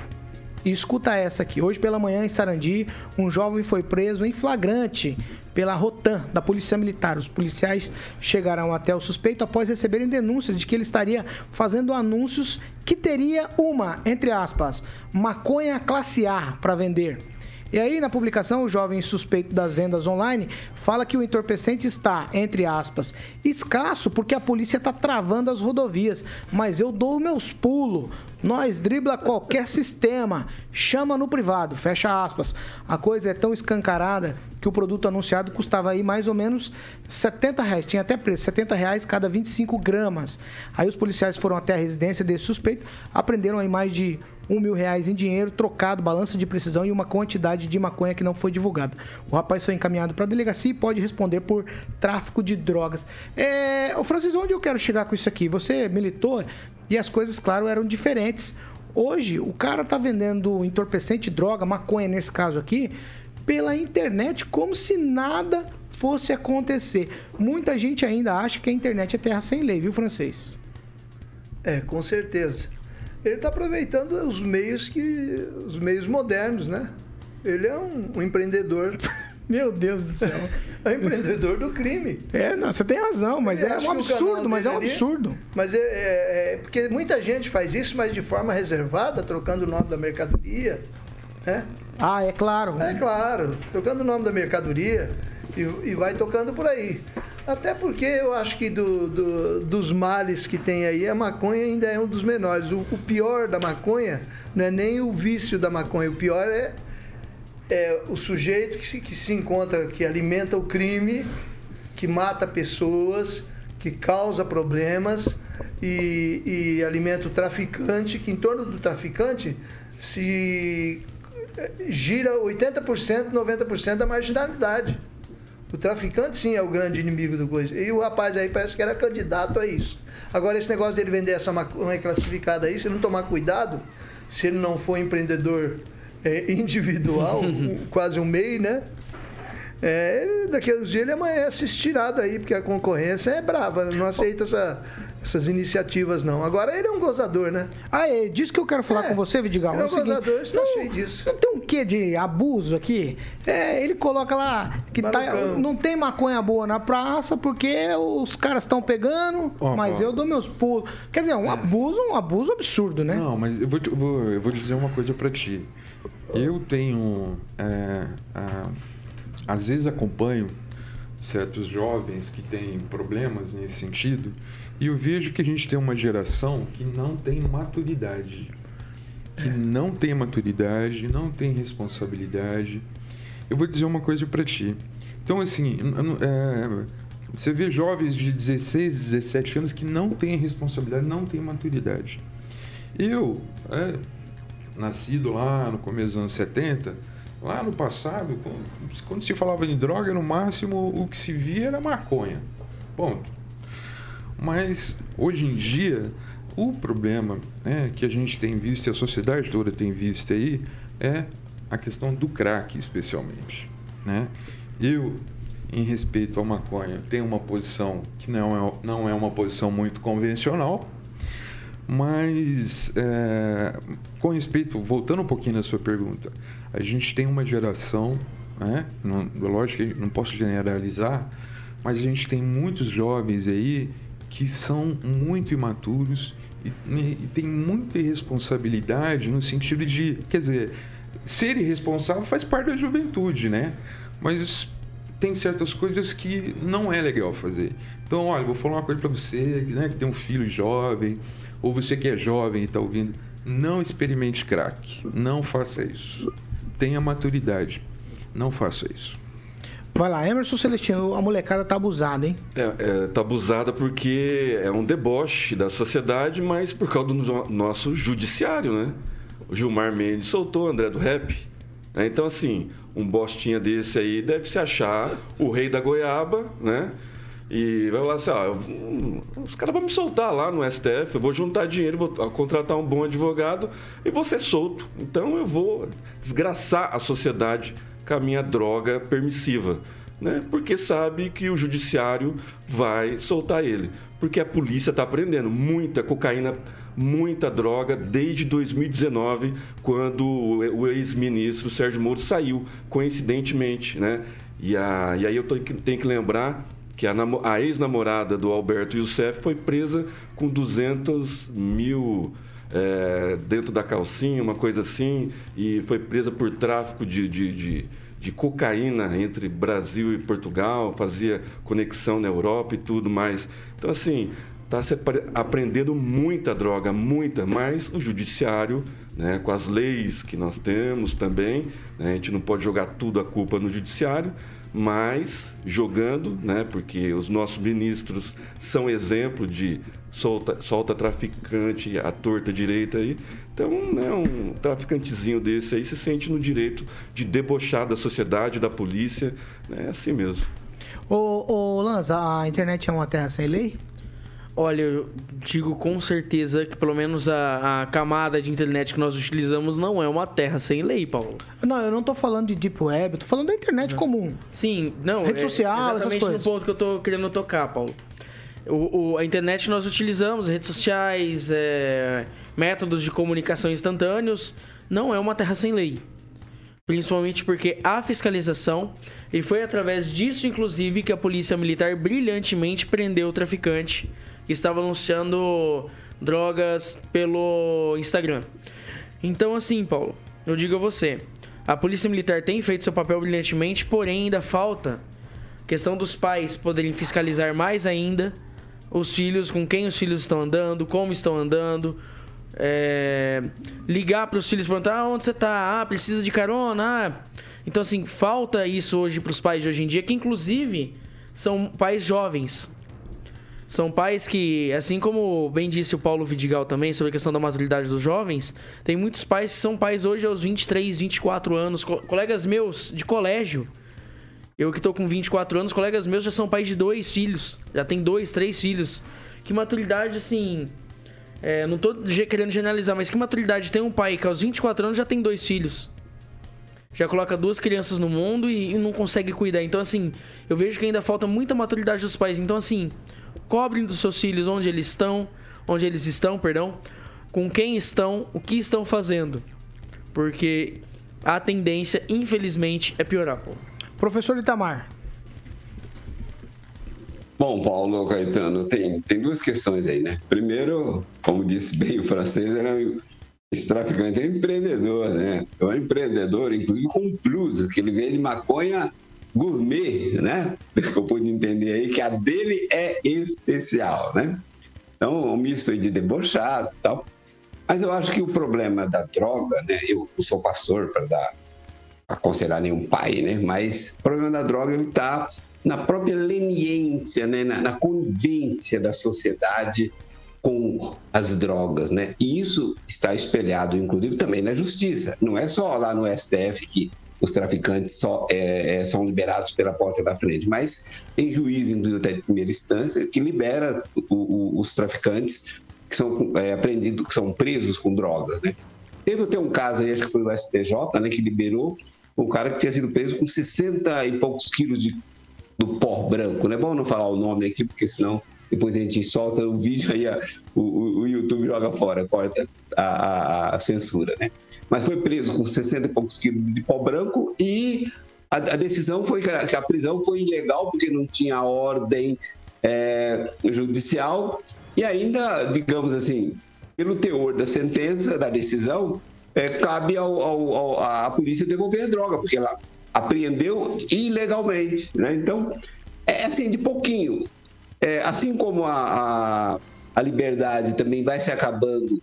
E escuta essa aqui. Hoje pela manhã, em Sarandi, um jovem foi preso em flagrante pela Rotan, da Polícia Militar. Os policiais chegaram até o suspeito após receberem denúncias de que ele estaria fazendo anúncios que teria uma, entre aspas, maconha classe A para vender. E aí, na publicação, o jovem suspeito das vendas online fala que o entorpecente está, entre aspas, escasso porque a polícia está travando as rodovias. Mas eu dou meus pulos. Nós dribla qualquer sistema. Chama no privado, fecha aspas. A coisa é tão escancarada que o produto anunciado custava aí mais ou menos 70 reais. Tinha até preço, 70 reais cada 25 gramas. Aí os policiais foram até a residência desse suspeito, apreenderam aí mais de um mil reais em dinheiro, trocado, balança de precisão e uma quantidade de maconha que não foi divulgada. O rapaz foi encaminhado para a delegacia e pode responder por tráfico de drogas. É, ô Francis, onde eu quero chegar com isso aqui? Você militou e as coisas, claro, eram diferentes. Hoje, o cara tá vendendo entorpecente, droga, maconha nesse caso aqui, pela internet, como se nada fosse acontecer. Muita gente ainda acha que a internet é terra sem lei, viu, francês? É, com certeza. Ele está aproveitando os meios que. os meios modernos, né? Ele é um, um empreendedor. Meu Deus do céu. é um empreendedor do crime. É, não, você tem razão, mas é um absurdo, mas é um absurdo. Mas é, é- é- porque muita gente faz isso, mas de forma reservada, trocando o nome da mercadoria, né? Ah, é claro. É claro, trocando o nome da mercadoria e, e vai tocando por aí. Até porque eu acho que do- do- dos males que tem aí, a maconha ainda é um dos menores. O, o pior da maconha não é nem o vício da maconha, o pior é, é o sujeito que se, que se encontra, que alimenta o crime, que mata pessoas, que causa problemas e, e alimenta o traficante, que em torno do traficante se eh, gira 80%, 90% da marginalidade. O traficante, sim, é o grande inimigo do coisa. E o rapaz aí parece que era candidato a isso. Agora, esse negócio dele vender essa maconha classificada aí, se não tomar cuidado, se ele não for empreendedor eh, individual, quase um MEI, né? É, ele- daqui a uns dias ele amanhece estirado aí, porque a concorrência é brava, não aceita essa- essas iniciativas, não. Agora ele é um gozador, né? Ah, é disso que eu quero falar com você, Vidigal. Ele é o um seguinte, gozador, está cheio disso. Não tem um quê de abuso aqui? É, ele coloca lá que tá- não tem maconha boa na praça porque os caras estão pegando, Ó, mas ó. eu dou meus pulos. Quer dizer, um abuso, um abuso absurdo, né? Não, mas eu vou, te- eu vou, eu vou te dizer uma coisa pra ti. Eu tenho. é, a- às vezes acompanho certos jovens que têm problemas nesse sentido E eu vejo que a gente tem uma geração que não tem maturidade. Que não tem maturidade, não tem responsabilidade. Eu vou dizer uma coisa para ti. Então, assim, é, você vê jovens de 16, 17 anos que não têm responsabilidade, não têm maturidade. Eu, é, nascido lá no começo dos anos 70, lá no passado, quando se falava em droga, no máximo o que se via era maconha. Ponto. Mas hoje em dia, o problema né, que a gente tem visto e a sociedade toda tem visto aí é a questão do crack, especialmente. Né? Eu, em respeito à maconha, tenho uma posição que não é, não é uma posição muito convencional, mas é, com respeito, voltando um pouquinho na sua pergunta, a gente tem uma geração, né? não, lógico que não posso generalizar, mas a gente tem muitos jovens aí que são muito imaturos e, e tem muita irresponsabilidade no sentido de, quer dizer, ser irresponsável faz parte da juventude, né? Mas tem certas coisas que não é legal fazer. Então, olha, vou falar uma coisa para você, né, que tem um filho jovem, ou você que é jovem e está ouvindo, não experimente crack. Não faça isso. Tenha maturidade. Não faça isso. Vai lá, Emerson Celestino, a molecada tá abusada, hein? É, é, tá abusada porque é um deboche da sociedade, mas por causa do nosso judiciário, né? O Gilmar Mendes soltou o André do Rap. Né? Então, assim, um bostinha desse aí deve se achar o rei da goiaba, né? E vai falar assim, ó, os caras vão me soltar lá no STF, eu vou juntar dinheiro, vou contratar um bom advogado e vou ser solto. Então eu vou desgraçar a sociedade com a minha droga permissiva. Né? Porque sabe que o judiciário vai soltar ele. Porque a polícia está prendendo muita cocaína, muita droga desde 2019, quando o ex-ministro Sérgio Moro saiu, coincidentemente. Né? E, a, e aí eu tenho que lembrar que a, a ex-namorada do Alberto Youssef foi presa com 200 mil é, dentro da calcinha, uma coisa assim, e foi presa por tráfico de, de, de, de, cocaína entre Brasil e Portugal, fazia conexão na Europa e tudo mais. Então, assim, está se aprendendo muita droga, muita, mas o judiciário, né, com as leis que nós temos também, né, a gente não pode jogar tudo a culpa no judiciário, mas jogando, né, porque os nossos ministros são exemplo de solta, solta traficante à torta direita aí. Então, né, um traficantezinho desse aí se sente no direito de debochar da sociedade, da polícia, né, é assim mesmo. Ô, ô Lanza, a internet é uma terra sem lei? Olha, eu digo com certeza que pelo menos a, a, camada de internet que nós utilizamos não é uma terra sem lei, Paulo. Não, eu não tô falando de deep web, eu tô falando da internet não. comum. Sim, não. Rede é, social, essas coisas. no ponto que eu tô querendo tocar, Paulo. O, o, a internet nós utilizamos, redes sociais, é, métodos de comunicação instantâneos, não é uma terra sem lei. Principalmente porque a fiscalização, e foi através disso, inclusive, que a polícia militar brilhantemente prendeu o traficante que estava anunciando drogas pelo Instagram. Então, assim, Paulo, eu digo a você: a Polícia Militar tem feito seu papel brilhantemente, porém ainda falta questão dos pais poderem fiscalizar mais ainda os filhos, com quem os filhos estão andando, como estão andando. É, ligar para os filhos perguntar ah, onde você está, ah, precisa de carona. Ah. Então, assim, falta isso hoje para os pais de hoje em dia, que inclusive são pais jovens. São pais que, assim como bem disse o Paulo Vidigal também sobre a questão da maturidade dos jovens, tem muitos pais que são pais hoje aos 23, 24 anos, co colegas meus de colégio. Eu que estou com 24 anos, colegas meus já são pais de dois filhos, já tem dois, três filhos. Que maturidade, assim. É, não estou querendo generalizar, mas que maturidade tem um pai que aos 24 anos já tem dois filhos? já coloca duas crianças no mundo e, e, não consegue cuidar. Então, assim, eu vejo que ainda falta muita maturidade dos pais. Então, assim, cobrem dos seus filhos onde eles estão, onde eles estão, perdão, com quem estão, o que estão fazendo. Porque a tendência, infelizmente, é piorar. Pô. Professor Itamar. Bom, Paulo Caetano, tem, tem duas questões aí, né? Primeiro, como disse bem o francês, era esse traficante é um empreendedor, né? É um empreendedor, inclusive com plus, que ele vende maconha gourmet, né? Eu pude entender aí que a dele é especial, né? Então, um misto de debochado e tal. Mas eu acho que o problema da droga, né? Eu não sou pastor para dar aconselhar nenhum pai, né? Mas o problema da droga ele está na própria leniência, né? Na, na convivência da sociedade com as drogas, né? E isso está espelhado, inclusive, também na justiça. Não é só lá no STF que os traficantes só é, é, são liberados pela porta da frente, mas tem juiz, inclusive até de primeira instância, que libera o, o, os traficantes que são é, apreendidos, que são presos com drogas, né? Teve até um caso aí, acho que foi o STJ, né, que liberou um cara que tinha sido preso com 60 e poucos quilos de, do pó branco. Não é bom não falar o nome aqui, porque senão depois a gente solta o vídeo aí a, o, o, YouTube joga fora, corta a, a, a, censura, né? Mas foi preso com 60 e poucos quilos de pó branco e a, a decisão foi que a, prisão foi ilegal porque não tinha ordem é, judicial e ainda, digamos assim, pelo teor da sentença, da decisão, é, cabe ao, ao, ao, à polícia devolver a droga, porque ela apreendeu ilegalmente, né? Então, é assim, de pouquinho. É, assim como a, a, a, liberdade também vai se acabando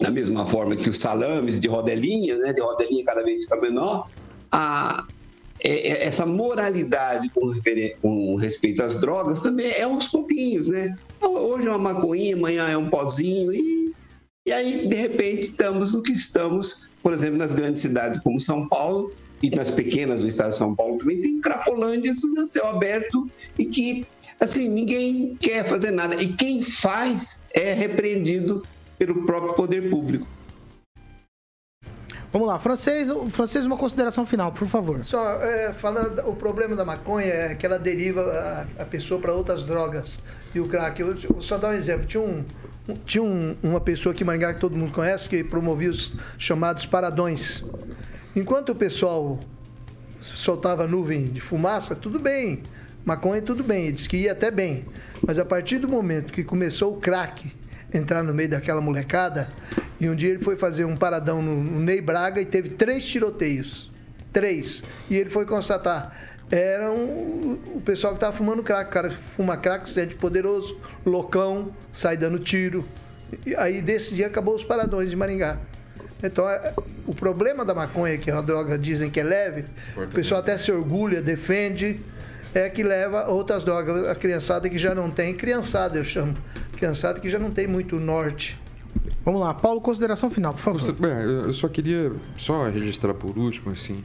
da mesma forma que os salames de rodelinha, né, de rodelinha cada vez fica menor, a, é, é, essa moralidade com, com, respeito às drogas também é aos pouquinhos, né? Hoje é uma maconhinha, amanhã é um pozinho e, e aí, de repente, estamos no que estamos, por exemplo, nas grandes cidades como São Paulo, e nas pequenas do estado de São Paulo também tem cracolândias no céu aberto e que assim, ninguém quer fazer nada. E quem faz é repreendido pelo próprio poder público. Vamos lá, francês, francês, uma consideração final, por favor. Só é, falando, o problema da maconha é que ela deriva a, a pessoa para outras drogas. E o crack, eu, eu, só dar um exemplo. Tinha, um, um tinha um, uma pessoa aqui em Maringá que todo mundo conhece que promovia os chamados paradões. Enquanto o pessoal soltava nuvem de fumaça, tudo bem. Maconha tudo bem, ele disse que ia até bem. Mas a partir do momento que começou o crack entrar no meio daquela molecada, e um dia ele foi fazer um paradão no, no Ney Braga e teve três tiroteios. Três. E ele foi constatar. Era um, o pessoal que estava fumando crack. O cara fuma crack, se sente poderoso, loucão, sai dando tiro. E aí desse dia acabou os paradões de Maringá. Então, é, o problema da maconha, que é uma droga, dizem que é leve, o pessoal até se orgulha, defende, é que leva outras drogas. A criançada que já não tem, criançada eu chamo, criançada que já não tem muito norte. Vamos lá, Paulo, consideração final, por favor. eu só queria só registrar por último, assim,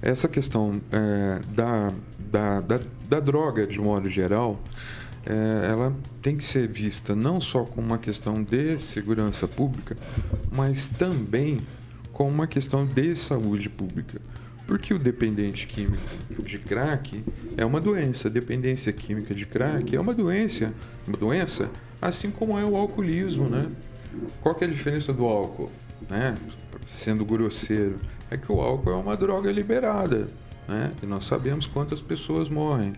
essa questão é, da, da, da, da, droga, de modo geral, é, ela tem que ser vista não só como uma questão de segurança pública, mas também como uma questão de saúde pública. Porque o dependente químico de crack é uma doença. A dependência química de crack é uma doença, uma doença, assim como é o alcoolismo, né? Qual é a diferença do álcool, né? Sendo grosseiro, é que o álcool é uma droga liberada, né? E nós sabemos quantas pessoas morrem.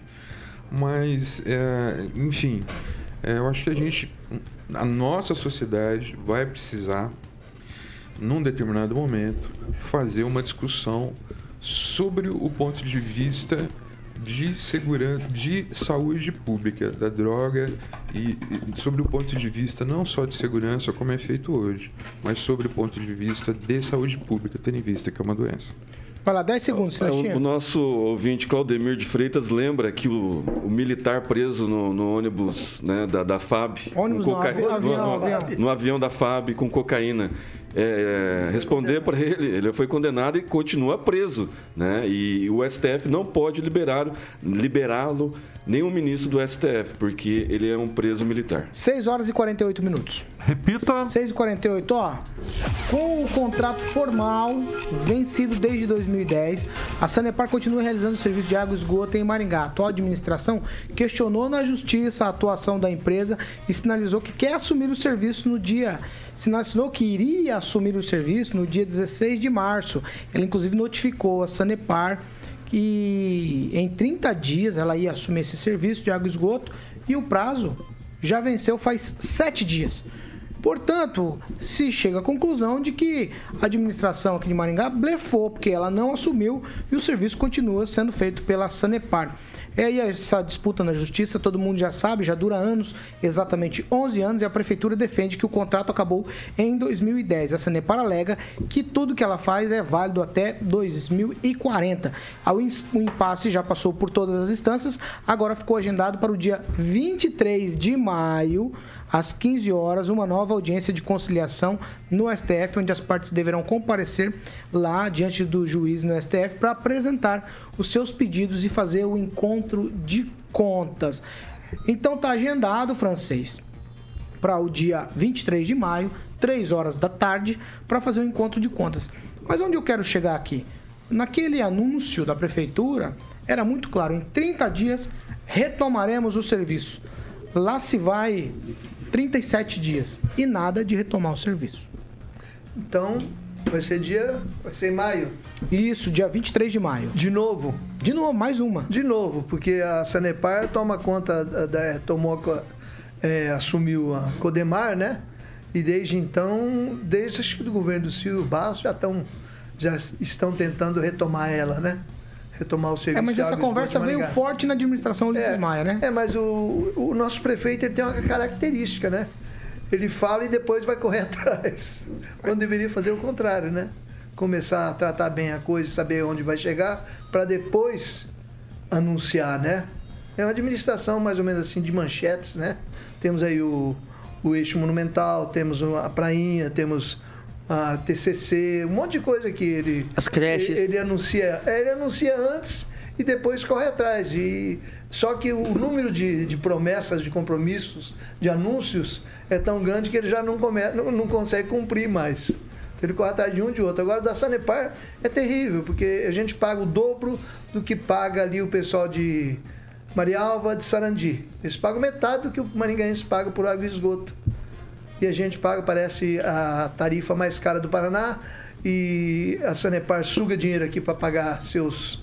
Mas, é, enfim, é, eu acho que a gente, a nossa sociedade vai precisar, num determinado momento, fazer uma discussão sobre o ponto de vista de segurança, de saúde pública da droga e sobre o ponto de vista não só de segurança como é feito hoje, mas sobre o ponto de vista de saúde pública, tendo em vista que é uma doença. Vai lá, 10 segundos, é, o, o nosso ouvinte Claudemir de Freitas lembra que o, o militar preso no, no ônibus né, da, da FAB, ônibus coca... no, avião, no, avião. no avião da FAB com cocaína é, responder para ele. Ele foi condenado e continua preso. Né? E o STF não pode liberá-lo, nenhum ministro do STF, porque ele é um preso militar. 6 horas e 48 minutos. Repita. 6 e 48, ó. Com o contrato formal vencido desde 2010, a Sanepar continua realizando o serviço de água e esgoto em Maringá. A atual administração questionou na justiça a atuação da empresa e sinalizou que quer assumir o serviço no dia sinalizou que iria assumir o serviço no dia 16 de março. Ela, inclusive, notificou a Sanepar que em 30 dias ela ia assumir esse serviço de água e esgoto e o prazo já venceu faz 7 dias. Portanto, se chega à conclusão de que a administração aqui de Maringá blefou, porque ela não assumiu e o serviço continua sendo feito pela Sanepar. É aí essa disputa na justiça, todo mundo já sabe, já dura anos, exatamente 11 anos, e a prefeitura defende que o contrato acabou em 2010. A Sanepar alega que tudo que ela faz é válido até 2040. O impasse já passou por todas as instâncias, agora ficou agendado para o dia 23 de maio às 15 horas, uma nova audiência de conciliação no STF, onde as partes deverão comparecer lá diante do juiz no STF para apresentar os seus pedidos e fazer o encontro de contas. Então tá agendado, francês, para o dia 23 de maio, 3 horas da tarde, para fazer o encontro de contas. Mas onde eu quero chegar aqui? Naquele anúncio da prefeitura, era muito claro, em 30 dias retomaremos o serviço. Lá se vai 37 dias e nada de retomar o serviço. Então, vai ser dia. Vai ser em maio. Isso, dia 23 de maio. De novo? De novo, mais uma. De novo, porque a Sanepar toma conta da. Tomou, é, assumiu a Codemar, né? E desde então, desde acho que do governo do Silvio Barros, já estão, já estão tentando retomar ela, né? Retomar o serviço. É, mas essa conversa veio forte na administração Ulisses é, Maia, né? É, mas o, o nosso prefeito ele tem uma característica, né? Ele fala e depois vai correr atrás. Quando deveria fazer o contrário, né? Começar a tratar bem a coisa, saber onde vai chegar, para depois anunciar, né? É uma administração mais ou menos assim de manchetes, né? Temos aí o, o eixo monumental, temos a prainha, temos a TCC, um monte de coisa que ele as creches ele, ele anuncia, ele anuncia antes e depois corre atrás e só que o número de, de promessas, de compromissos, de anúncios é tão grande que ele já não, come, não, não consegue cumprir mais. Então ele corre atrás de um de outro. Agora da Sanepar é terrível, porque a gente paga o dobro do que paga ali o pessoal de Marialva, de Sarandi. Eles pagam metade do que o maringaense paga por água e esgoto e a gente paga, parece, a tarifa mais cara do Paraná e a Sanepar suga dinheiro aqui para pagar seus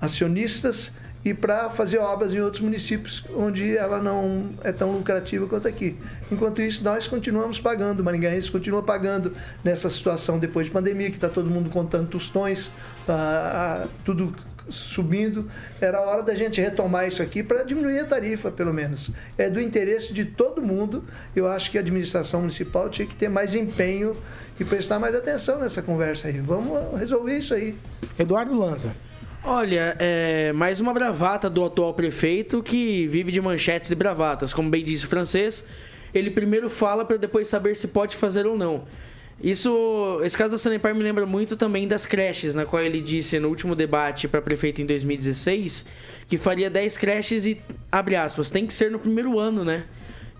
acionistas e para fazer obras em outros municípios onde ela não é tão lucrativa quanto aqui. Enquanto isso, nós continuamos pagando, o Maringaense continua pagando nessa situação depois de pandemia, que está todo mundo contando tostões, tá, tudo subindo. Era hora da gente retomar isso aqui para diminuir a tarifa, pelo menos. É do interesse de todo mundo. Eu acho que a administração municipal tinha que ter mais empenho e prestar mais atenção nessa conversa aí. Vamos resolver isso aí. Eduardo Lanza. Olha, é mais uma bravata do atual prefeito que vive de manchetes e bravatas. Como bem disse o francês, ele primeiro fala para depois saber se pode fazer ou não. Isso, esse caso da Sanepar me lembra muito também das creches, na qual ele disse no último debate para prefeito em 2016 que faria 10 creches e, abre aspas, tem que ser no primeiro ano, né?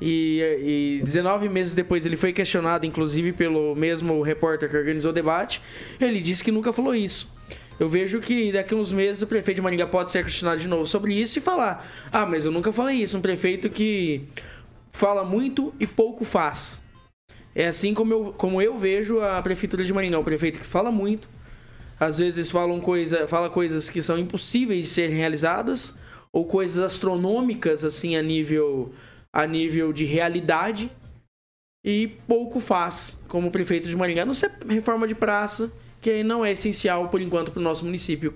E, e 19 meses depois ele foi questionado, inclusive, pelo mesmo repórter que organizou o debate. Ele disse que nunca falou isso. Eu vejo que daqui a uns meses o prefeito de Maringá pode ser questionado de novo sobre isso e falar: Ah, mas eu nunca falei isso. Um prefeito que fala muito e pouco faz. É assim como eu, como eu vejo a prefeitura de Maringá, o prefeito que fala muito, às vezes falam coisa, fala coisas que são impossíveis de serem realizadas ou coisas astronômicas assim a nível a nível de realidade e pouco faz como prefeito de Maringá, não sei reforma de praça, que não é essencial por enquanto para o nosso município,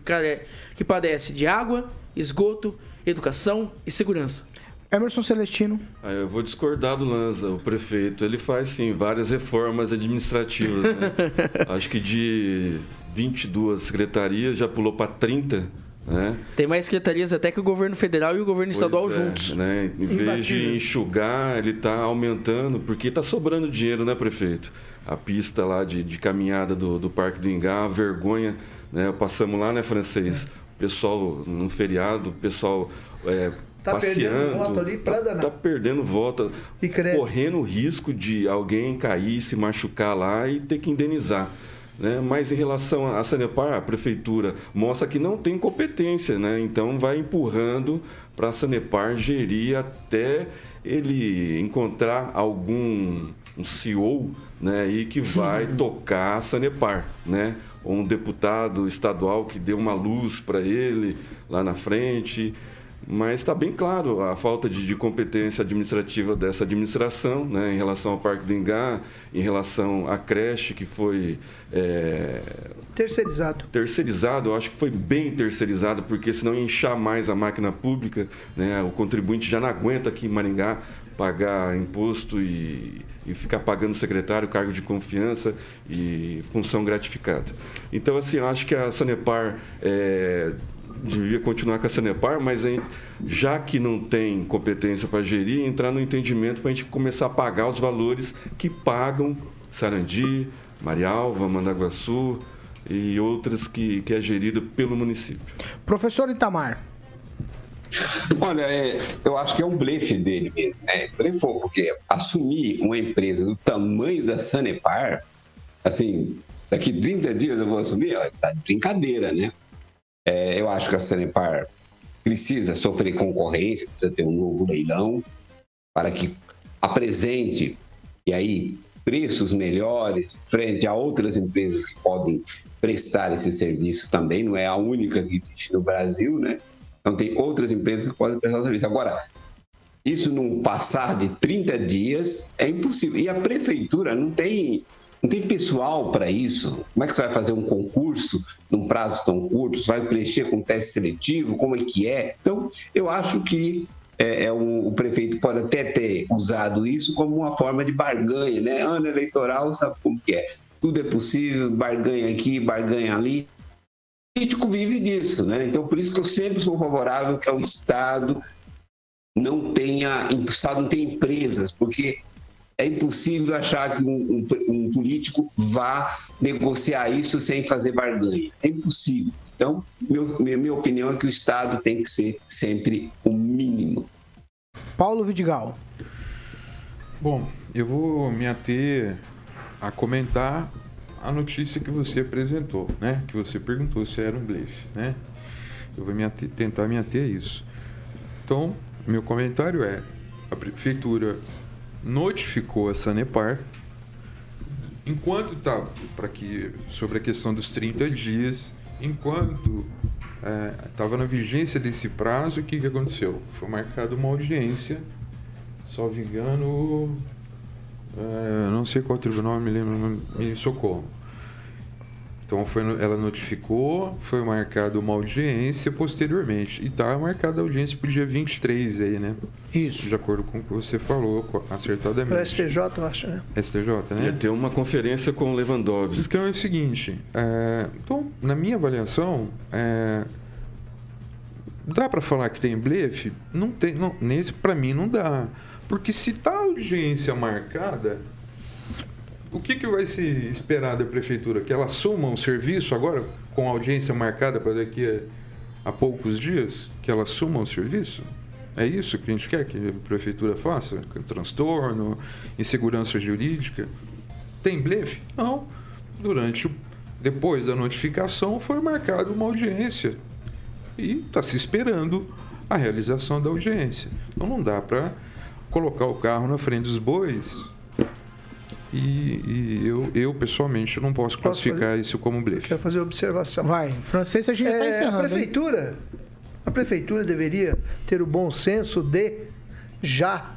que padece de água, esgoto, educação e segurança. Emerson Celestino. Ah, eu vou discordar do Lanza. O prefeito ele faz sim várias reformas administrativas. Né? Acho que de 22 secretarias já pulou para 30. Né? Tem mais secretarias até que o governo federal e o governo pois estadual é, juntos. Né? Em vez de enxugar, ele está aumentando, porque está sobrando dinheiro, né, prefeito? A pista lá de, de caminhada do, do Parque do Ingá, vergonha. Né? Passamos lá, né, francês? O pessoal no feriado, o pessoal é, tá passeando, voto ali pra tá, tá perdendo volta, correndo o risco de alguém cair, se machucar lá e ter que indenizar. Né? Mas em relação à Sanepar, a prefeitura mostra que não tem competência, né? então vai empurrando para a Sanepar gerir até ele encontrar algum um CEO né, e que vai tocar a Sanepar, né? um deputado estadual que dê uma luz para ele lá na frente mas está bem claro a falta de, de, competência administrativa dessa administração né, em relação ao Parque do Ingá, em relação à creche que foi. É, terceirizado. Terceirizado, eu acho que foi bem terceirizado, porque senão ia inchar mais a máquina pública, né, o contribuinte já não aguenta aqui em Maringá pagar imposto e, e ficar pagando secretário, cargo de confiança e função gratificada. Então, assim, eu acho que a Sanepar. É, devia continuar com a Sanepar, mas hein, já que não tem competência para gerir, entrar no entendimento para a gente começar a pagar os valores que pagam Sarandi, Marialva, Mandaguaçu e outras que, que é gerido pelo município. Professor Itamar. Olha, é, eu acho que é um blefe dele mesmo, né? Blefou, porque assumir uma empresa do tamanho da Sanepar, assim, daqui 30 dias eu vou assumir, ó, tá de brincadeira, né? É, eu acho que a Sanepar precisa sofrer concorrência, precisa ter um novo leilão para que apresente, e aí, preços melhores frente a outras empresas que podem prestar esse serviço também, não é a única que existe no Brasil, né? Então, tem outras empresas que podem prestar o serviço. Agora, isso não passar de 30 dias é impossível. E a prefeitura não tem não tem pessoal para isso. Como é que você vai fazer um concurso num prazo tão curto? Você vai preencher com teste seletivo? Como é que é? Então, eu acho que é, é um, o prefeito pode até ter usado isso como uma forma de barganha, né? Ano eleitoral, sabe como que é? Tudo é possível, barganha aqui, barganha ali. O político vive disso, né? Então, por isso que eu sempre sou favorável que o Estado não tenha, o Estado não tenha empresas, porque é impossível achar que um, um, um, político vá negociar isso sem fazer barganha. É impossível. Então, meu, minha, minha opinião é que o Estado tem que ser sempre o mínimo. Paulo Vidigal. Bom, eu vou me ater a comentar a notícia que você apresentou, né? Que você perguntou se era um blefe, né? Eu vou me ater, tentar me ater a isso. Então, meu comentário é: a prefeitura notificou a Sanepar enquanto tá para que sobre a questão dos 30 dias, enquanto estava é, na vigência desse prazo, o que, que aconteceu? Foi marcada uma audiência, só me engano, é, não sei qual tribunal, me lembro, me socorro. Então foi, ela notificou, foi marcada uma audiência posteriormente. E está marcada a audiência para o dia 23 aí, né? Isso. De acordo com o que você falou, acertadamente. Foi STJ, eu acho, né? STJ, né? Ia ter uma conferência com o Lewandowski. Então é o seguinte, é, então, na minha avaliação, é, dá para falar que tem blefe? Não tem, não, nesse para mim não dá. Porque se tá a audiência marcada, o que, que vai se esperar da prefeitura? Que ela assuma um serviço agora com audiência marcada para daqui a, a, poucos dias? Que ela assuma um serviço? É isso que a gente quer que a prefeitura faça? Transtorno, insegurança jurídica? Tem blefe? Não. Durante o, depois da notificação foi marcada uma audiência e está se esperando a realização da audiência. Então não dá para colocar o carro na frente dos bois e, e, eu, eu, pessoalmente, não posso classificar posso isso como blefe. Quero fazer observação. Vai, francês, a gente está é, encerrando. A prefeitura, a prefeitura deveria ter o bom senso de já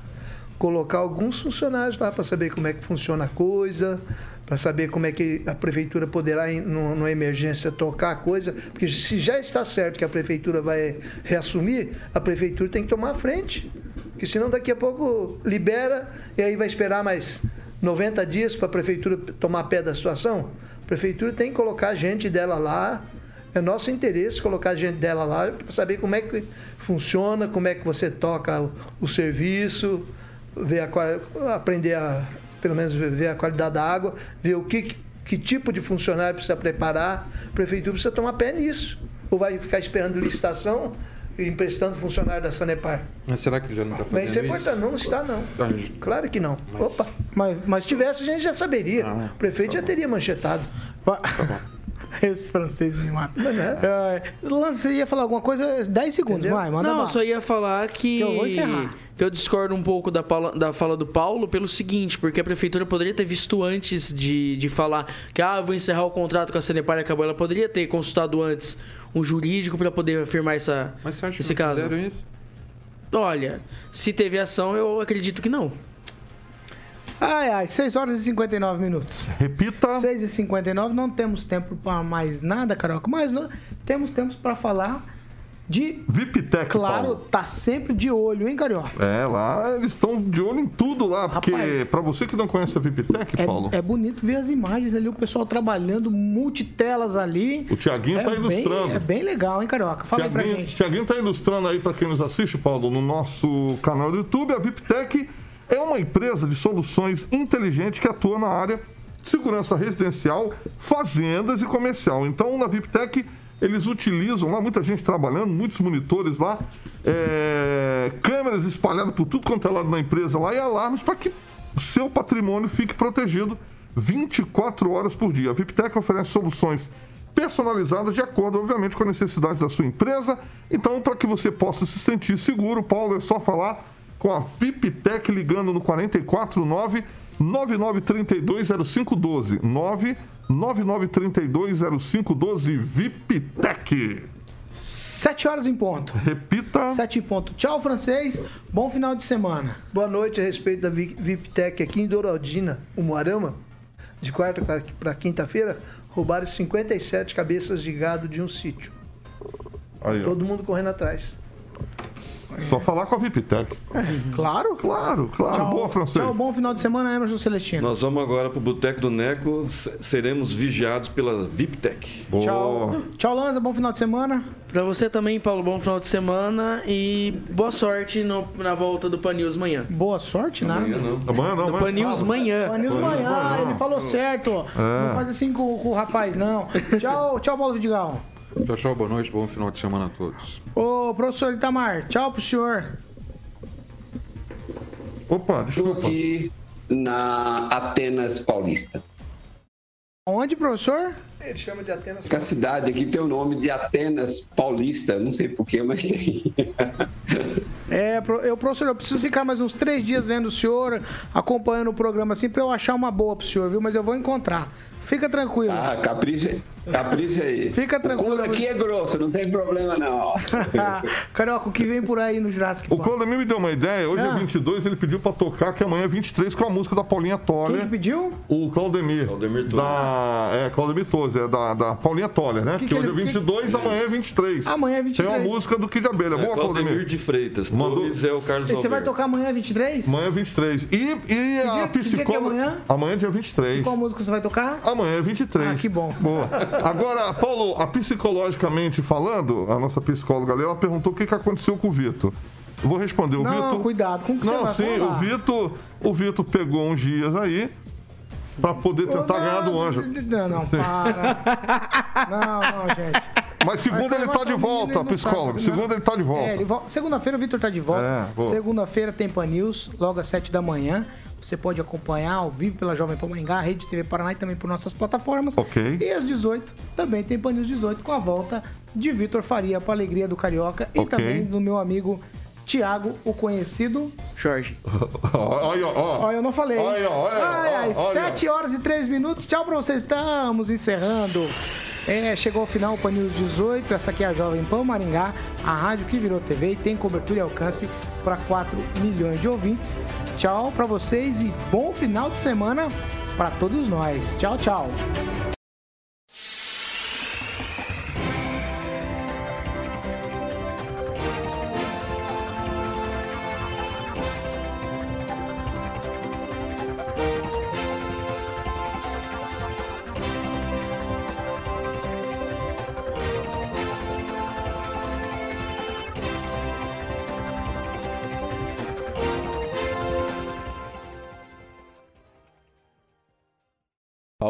colocar alguns funcionários lá para saber como é que funciona a coisa, para saber como é que a prefeitura poderá, numa emergência, tocar a coisa, porque se já está certo que a prefeitura vai reassumir, a prefeitura tem que tomar a frente, porque senão daqui a pouco libera e aí vai esperar mais 90 dias para a prefeitura tomar pé da situação? A prefeitura tem que colocar gente dela lá. É nosso interesse colocar gente dela lá para saber como é que funciona, como é que você toca o, o serviço, ver a, aprender a, pelo menos ver a qualidade da água, ver o que, que tipo de funcionário precisa preparar. A prefeitura precisa tomar pé nisso. Ou vai ficar esperando licitação emprestando funcionário da Sanepar. Mas será que já não está fazendo mas isso? É importante. Não, não está não. Claro que não. Mas... Opa. Mas, mas se tivesse, a gente já saberia. Ah, o prefeite tá já teria manchetado. Tá Esse francês me mata. É. Lance, você ia falar alguma coisa? 10 segundos, Entendeu? vai, manda Não, só ia falar que. Que eu vou encerrar. que eu discordo um pouco da, pala- da fala do Paulo pelo seguinte, porque a prefeitura poderia ter visto antes de, de falar que, ah, eu vou encerrar o contrato com a Sanepar e acabou. Ela poderia ter consultado antes um jurídico para poder afirmar essa, Mas você acha que esse não caso. isso? Olha, se teve ação, eu acredito que não. Ai, ai, 6 horas e 59 minutos. Repita. 6 e 59 não temos tempo para mais nada, Caroca, mas não- temos tempo para falar de. VIPTech, Claro, Paulo. tá sempre de olho, hein, Carioca? É, lá eles estão de olho em tudo lá, porque pra você que não conhece a VIPTech, Paulo, É, é bonito ver as imagens ali, o pessoal trabalhando, multitelas ali. o Tiaguinho é tá bem- ilustrando. é bem legal, hein, Carioca? Fala aí pra gente. Tiaguinho tá ilustrando aí pra quem nos assiste, Paulo, no nosso canal do YouTube. A VIPTech é uma empresa de soluções inteligentes que atua na área de segurança residencial, fazendas e comercial. Então, na VIPTech, eles utilizam lá, muita gente trabalhando, muitos monitores lá, é, câmeras espalhadas por tudo quanto é lado na empresa lá e alarmes para que seu patrimônio fique protegido 24 horas por dia. A VIPTech oferece soluções personalizadas de acordo, obviamente, com a necessidade da sua empresa. Então, para que você possa se sentir seguro, Paulo, é só falar com a VIPTech ligando no 449 99320512 999320512 VIPTech. 7 horas em ponto. Repita. 7 em ponto. Tchau, francês. Bom final de semana. Boa noite a respeito da Vi- VIPTech aqui em Douradina, Umuarama. De quarta para quinta-feira, roubaram 57 cabeças de gado de um sítio. Aí. Todo mundo correndo atrás. Só falar com a VIPTech. Claro. Claro, claro. Tchau. Boa, francês. Tchau, bom final de semana, Emerson Celestino. Nós vamos agora pro Boteco do Neco, se- seremos vigiados pela VIPTech. Tchau. Tchau, Lanza. Bom final de semana. Pra você também, Paulo, bom final de semana e boa sorte no- na volta do Pan News manhã. Boa sorte, nada. Amanhã não, No Pan News manhã. Pan News manhã, ele falou certo. É. Não faz assim com, com o rapaz, não. Tchau, tchau, Paulo Vidigal. Tchau, tchau, boa noite, bom final de semana a todos. Ô, professor Itamar, tchau pro senhor. Opa, Estou aqui na Atenas Paulista. Onde, professor? Ele chama de Atenas. Que a cidade aqui tem o nome de Atenas Paulista, não sei porquê, mas tem. É, eu, professor, eu preciso ficar mais uns três dias vendo o senhor, acompanhando o programa assim, pra eu achar uma boa pro senhor, viu? Mas eu vou encontrar. Fica tranquilo. Ah, capricha, capricha aí. Fica tranquilo. O couro aqui é grosso, não tem problema não. Carioca, o que vem por aí no Jurassic O Park? Claudemir me deu uma ideia. Hoje Ah. é 22, ele pediu pra tocar que amanhã é 23 com a música da Paulinha Toller. Quem que pediu? O Claudemir. Claudemir Toller. Da, é, Claudemir Toller, é da, da Paulinha Toller, né? Que Que, que hoje ele- é 22, amanhã é 23. Amanhã é 23. Tem uma música do Kid Abelha. É, Boa, Claudemir Claudemir. de Freitas. Mandou- Torres é o Carlos E você vai tocar amanhã 23? Amanhã é 23. E, e dia- a que dia que é psicóloga. amanhã? Amanhã é dia 23. Qual música você vai tocar? Amanhã é 23. Ah, que bom. Boa. Agora, Paulo, a psicologicamente falando, a nossa psicóloga ali, ela perguntou o que, que aconteceu com o Vitor. Eu vou responder. O Não, Vitor. cuidado com o que você Não, vai sim, o Vitor, o Vitor pegou uns dias aí pra poder tentar Não, ganhar do anjo. Não, não, para. Não, não, gente. Mas segunda Mas ele você tá de volta, não psicólogo. Segunda ele tá de volta. É, ele vol- Segunda-feira o Vitor tá de volta. É. Segunda-feira tem Pan News, logo às 7 da manhã. Você pode acompanhar ao vivo pela Jovem Pan Maringá, Rede TV Paraná e também por nossas plataformas. Ok. E às 18 também tem Pan News 18 com a volta de Vitor Faria para alegria do Carioca e Ok. também do meu amigo Tiago, o conhecido. Jorge. Olha, ó. Olha, eu não falei. Olha, olha, Ai, ai, olha. 7 horas e 3 minutos. Tchau pra vocês. Estamos encerrando. É, chegou ao final o Pan News 18. Essa aqui é a Jovem Pan Maringá, a rádio que virou TV e tem cobertura e alcance para 4 milhões de ouvintes. Tchau pra vocês e bom final de semana para todos nós. Tchau, tchau.